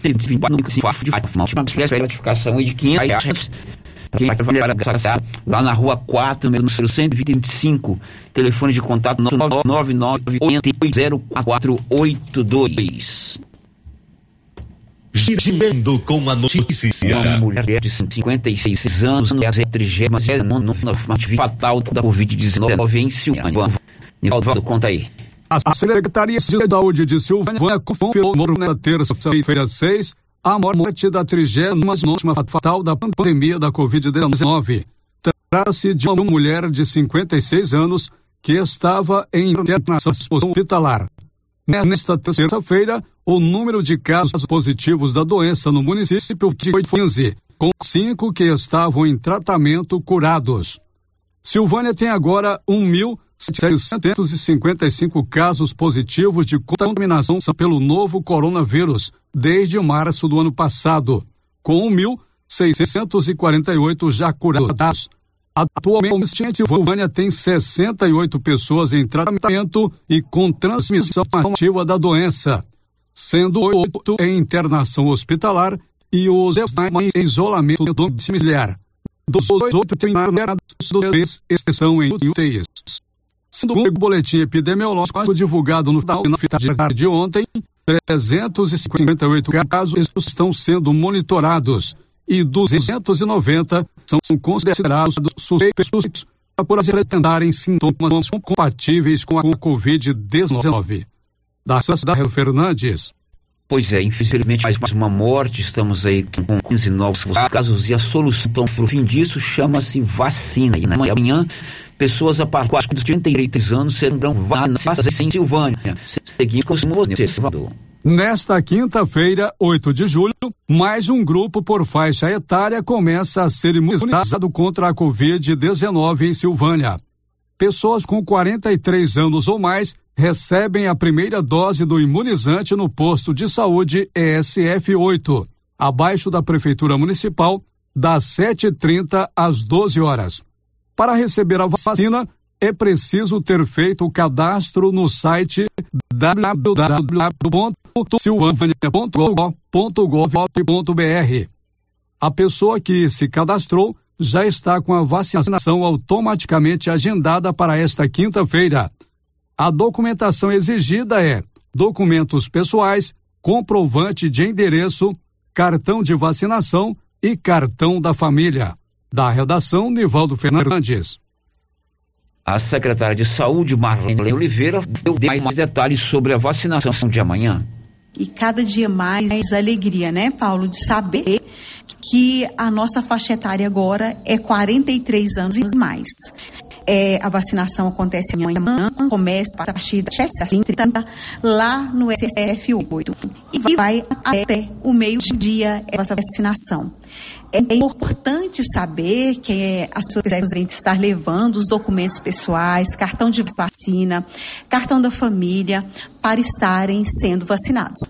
Tem de identificação de 500 reais. Quem vai trabalhar lá na rua 4, número 125, telefone de contato 999 0482 Girando com a notícia. Uma mulher de 56 anos é a 39 fatal da Covid-19 em Silvânia. Nivaldo, conta aí. A Secretaria de Saúde de Silvânia confirmou na terça-feira 6 a morte da trigésima fatal da pandemia da Covid-19. Trata-se de uma mulher de 56 anos que estava em internação hospitalar. Nesta terça-feira, o número de casos positivos da doença no município foi 15, com cinco que estavam em tratamento curados. Silvânia tem agora 1.655 casos positivos de contaminação pelo novo coronavírus desde março do ano passado, com 1.648 já curados. Atualmente, Silvânia tem 68 pessoas em tratamento e com transmissão ativa da doença, sendo oito em internação hospitalar e os em isolamento domiciliar. Dos oito internados, dois estão em UTIs. Sendo o boletim epidemiológico divulgado no final de ontem, 358 casos estão sendo monitorados e 290 são considerados suspeitos por apresentarem sintomas compatíveis com a Covid-19. Da cidade Fernandes. Pois é, infelizmente mais uma morte, estamos aí com 15 novos casos e a solução para o fim disso chama-se vacina. E amanhã, pessoas a partir dos 33 anos serão vacinadas em Silvânia, seguindo com o Nesta quinta-feira, 8 de julho, mais um grupo por faixa etária começa a ser imunizado contra a Covid-19 em Silvânia. Pessoas com 43 anos ou mais recebem a primeira dose do imunizante no posto de saúde ESF8, abaixo da Prefeitura Municipal, das 7h30 às 12 horas. Para receber a vacina, é preciso ter feito o cadastro no site www.silvânia.gov.br. A pessoa que se cadastrou já está com a vacinação automaticamente agendada para esta quinta-feira. A documentação exigida é documentos pessoais, comprovante de endereço, cartão de vacinação e cartão da família. Da redação, Nivaldo Fernandes. A secretária de Saúde, Marlene Oliveira, deu mais detalhes sobre a vacinação de amanhã. E cada dia mais alegria, né, Paulo, de saber que a nossa faixa etária agora é 43 anos e mais. É, a vacinação acontece amanhã, começa a partir das 7h30 lá no SF8 e vai até o meio-dia essa vacinação. É importante saber que as pessoas devem estar levando os documentos pessoais, cartão de vacina, cartão da família, para estarem sendo vacinados.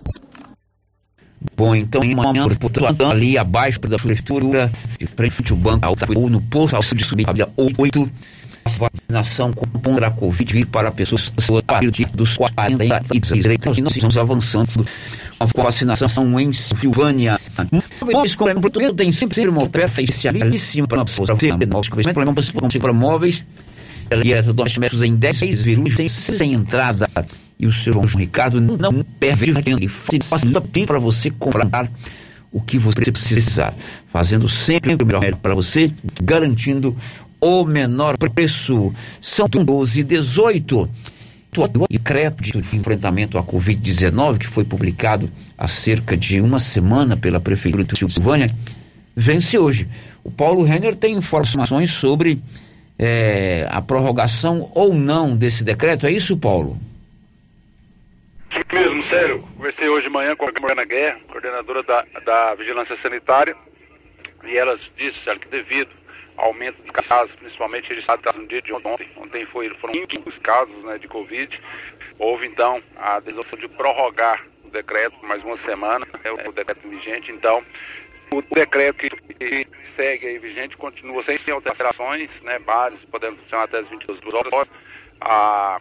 Bom, então amanhã, portanto, ali abaixo da prefeitura, de frente ao banco, ou no posto de subir, 8, vacinação contra a Covid para pessoas a partir dos 40 e nós estamos avançando a vacinação em Silvânia. Móveis com português tem sempre uma oferta especialíssima para pessoas. Você para móveis, dos metros em 10 vezes sem entrada. E o João Ricardo não perde e facilita para você comprar o que você precisar, fazendo sempre o melhor para você, garantindo o menor preço. São 12 e 18. O decreto de enfrentamento à Covid-19, que foi publicado há cerca de uma semana pela Prefeitura de Silvânia, vence hoje. O Paulo Renner tem informações sobre é, a prorrogação ou não desse decreto. É isso, Paulo? Sim mesmo, sério. Conversei hoje de manhã com a Mariana Guerra, coordenadora da, da Vigilância Sanitária, e elas disseram que devido aumento de casos, principalmente registrados no dia de ontem. Ontem foi, foram 15 casos né, de Covid. Houve então a decisão de prorrogar o decreto mais uma semana, é o decreto vigente. Então, o decreto que segue aí vigente continua sem alterações, né, bares podendo funcionar até as 22 horas. A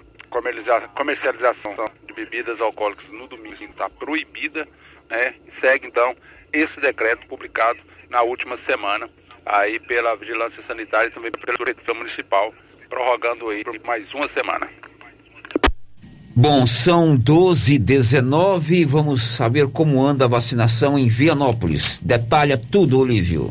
comercialização de bebidas alcoólicas no domingo está proibida, né, segue então esse decreto publicado na última semana aí pela Vigilância Sanitária e também pela Prefeitura Municipal, prorrogando aí por mais uma semana. Bom, são 12 19 Vamos saber como anda a vacinação em Vianópolis. Detalha tudo, Olívio.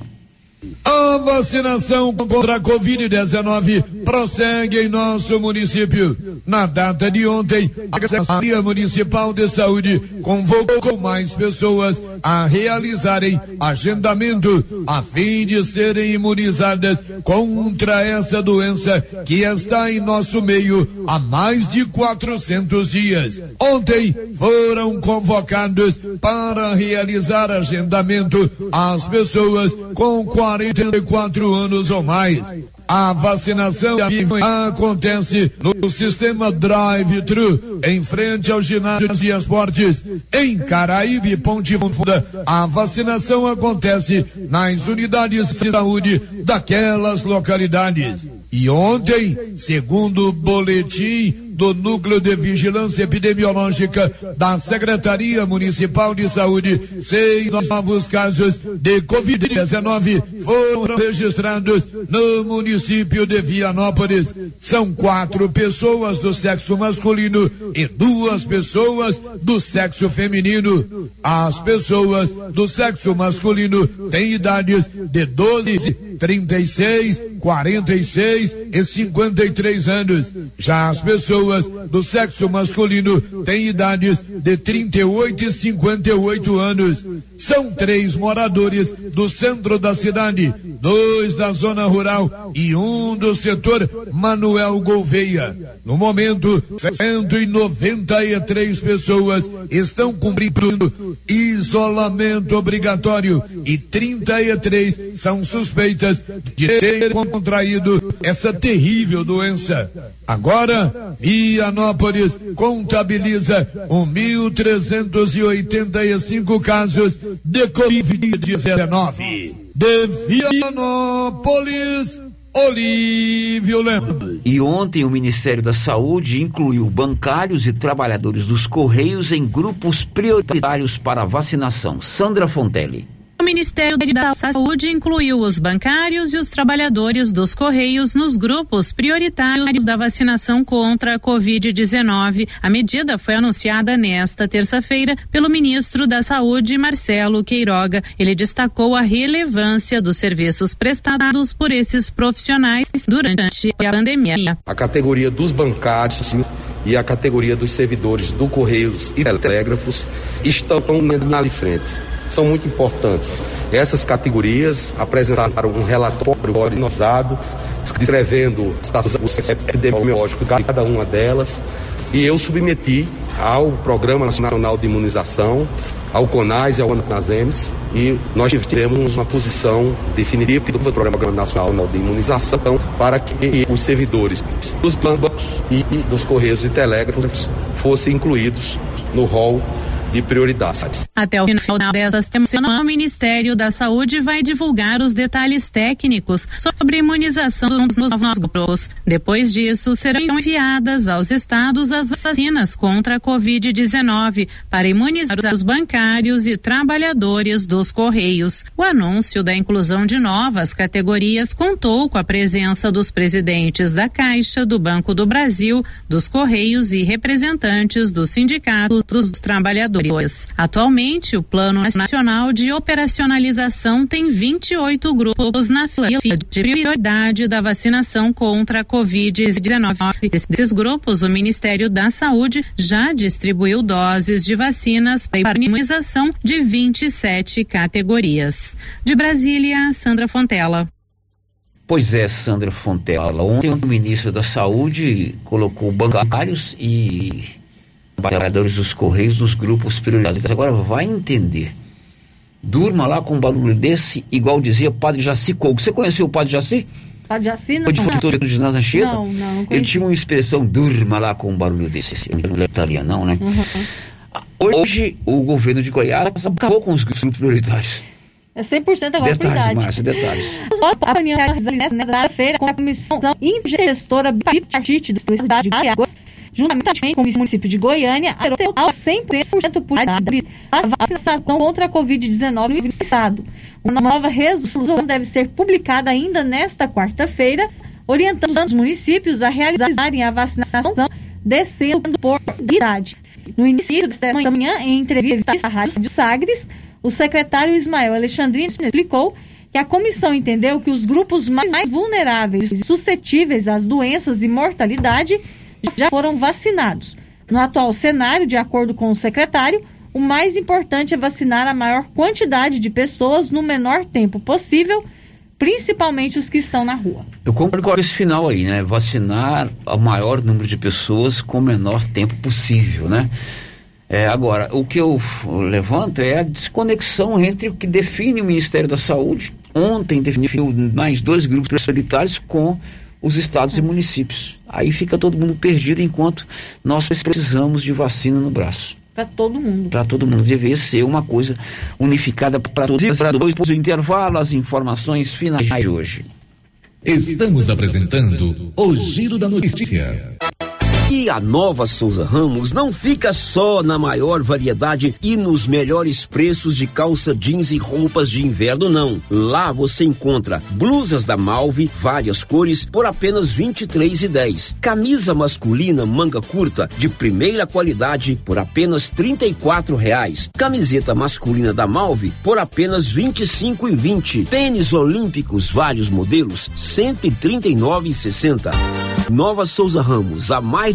A vacinação contra a Covid-19 prossegue em nosso município. Na data de ontem, a Secretaria Municipal de Saúde convocou mais pessoas a realizarem agendamento a fim de serem imunizadas contra essa doença que está em nosso meio há mais de 400 dias. Ontem foram convocados para realizar agendamento as pessoas com 44 anos ou mais. A vacinação acontece no sistema drive-thru, em frente ao ginásio de esportes. Em Caraíbe Ponte Funda, a vacinação acontece nas unidades de saúde daquelas localidades. E ontem, segundo o boletim do Núcleo de Vigilância Epidemiológica da Secretaria Municipal de Saúde, seis novos casos de Covid-19 foram registrados no município de Vianópolis. São quatro pessoas do sexo masculino e duas pessoas do sexo feminino. As pessoas do sexo masculino têm idades de 12, 36, 46 e 53 anos. Já as pessoas do sexo masculino têm idades de 38 e 58 anos. São três moradores do centro da cidade, dois da zona rural e um do setor Manuel Gouveia. No momento, 193 pessoas estão cumprindo isolamento obrigatório e 33 são suspeitas de ter contraído essa terrível doença. Agora, Vianópolis contabiliza 1.385 casos de Covid-19. De Vianópolis, Olívio Lemos. E ontem o Ministério da Saúde incluiu bancários e trabalhadores dos Correios em grupos prioritários para vacinação. Sandra Fontelli. Ministério da Saúde incluiu os bancários e os trabalhadores dos Correios nos grupos prioritários da vacinação contra a Covid-19. A medida foi anunciada nesta terça-feira pelo ministro da Saúde, Marcelo Queiroga. Ele destacou a relevância dos serviços prestados por esses profissionais durante a pandemia. A categoria dos bancários e a categoria dos servidores do Correios e Telégrafos estão na frente são muito importantes. Essas categorias apresentaram um relatório organizado, descrevendo o status epidemiológico de cada uma delas, e eu submeti ao Programa Nacional de Imunização, ao CONAS e ao CONASEMS, e nós tivemos uma posição definitiva do Programa Nacional de Imunização para que os servidores dos bancos e dos Correios e Telégrafos fossem incluídos no rol de prioridades. Até o final dessa semana, o Ministério da Saúde vai divulgar os detalhes técnicos sobre imunização dos novos grupos. Depois disso, serão enviadas aos estados as vacinas contra a Covid-19 para imunizar os bancários e trabalhadores dos Correios. O anúncio da inclusão de novas categorias contou com a presença dos presidentes da Caixa, do Banco do Brasil, dos Correios e representantes do Sindicato dos Trabalhadores. Atualmente, o Plano Nacional de Operacionalização tem 28 grupos na fila de prioridade da vacinação contra a Covid-19. Desses grupos, o Ministério da Saúde já distribuiu doses de vacinas para imunização de 27 categorias. De Brasília, Sandra Fontela. Pois é, Sandra Fontela. Ontem o ministro da Saúde colocou bancários e trabalhadores dos Correios nos grupos prioritários. Agora vai entender. Durma lá com um barulho desse, igual dizia o padre Jaci Couco. Você conheceu o padre Jaci? Padre Jaci não. Foi de do ginásio Anchieta? Não, não. Ele tinha uma expressão, durma lá com um barulho desse. Não é não, né? Uhum. Hoje, o governo de Goiás acabou com os grupos prioritários. É 100% agora Detalhes, Márcio, detalhes. A reunião na feira com a comissão intergestora bipartite da cidade de Goiás juntamente com o município de Goiânia, adotou 100% por a vacinação contra a Covid-19 no estado. Uma nova resolução deve ser publicada ainda nesta quarta-feira, orientando os municípios a realizarem a vacinação descendo por idade. No início desta manhã, em entrevista à Rádio Sagres, o secretário Ismael Alexandrino explicou que a comissão entendeu que os grupos mais, mais vulneráveis e suscetíveis às doenças e mortalidade já foram vacinados. No atual cenário, de acordo com o secretário, o mais importante é vacinar a maior quantidade de pessoas no menor tempo possível, principalmente os que estão na rua. Eu concordo com esse final aí, né? Vacinar o maior número de pessoas com o menor tempo possível, né? É, agora, o que eu levanto é a desconexão entre o que define o Ministério da Saúde, ontem definiu mais dois grupos prioritários com os estados e municípios. Aí fica todo mundo perdido enquanto nós precisamos de vacina no braço. Para todo mundo. Para todo mundo. Deveria ser uma coisa unificada para todos. Depois do intervalo, as informações finais de hoje. Estamos apresentando o Giro da Notícia. E a nova Souza Ramos não fica só na maior variedade e nos melhores preços de calça jeans e roupas de inverno, não. Lá você encontra blusas da Malve, várias cores, por apenas R$ 23,10. Camisa masculina manga curta de primeira qualidade por apenas R$ reais. Camiseta masculina da Malve por apenas R$ 25,20. Tênis olímpicos vários modelos R$ 139,60. Nova Souza Ramos, há mais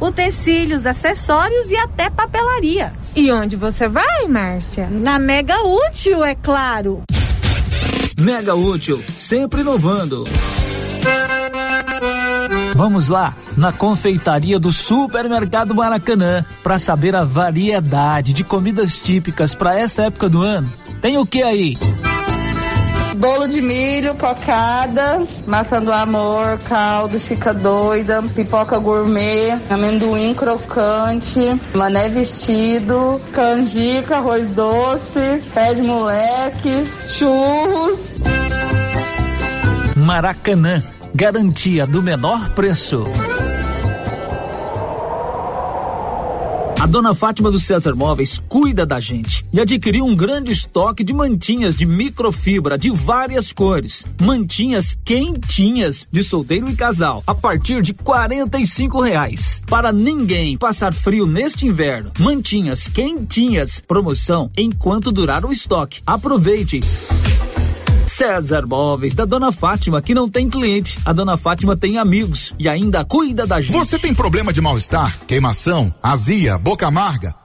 utensílios, acessórios e até papelaria. E onde você vai, Márcia? Na Mega Útil, é claro. Mega Útil, sempre inovando. Vamos lá, na confeitaria do Supermercado Maracanã, para saber a variedade de comidas típicas para esta época do ano. Tem o que aí? Bolo de milho, cocada, maçã do amor, caldo, chica doida, pipoca gourmet, amendoim crocante, mané vestido, canjica, arroz doce, pé de moleque, churros. Maracanã, garantia do menor preço. A dona Fátima do César Móveis cuida da gente e adquiriu um grande estoque de mantinhas de microfibra de várias cores. Mantinhas quentinhas de solteiro e casal a partir de quarenta e reais. Para ninguém passar frio neste inverno. Mantinhas quentinhas. Promoção enquanto durar o estoque. Aproveite. César Móveis, da Dona Fátima, que não tem cliente. A Dona Fátima tem amigos e ainda cuida da gente. Você tem problema de mal-estar, queimação, azia, boca amarga,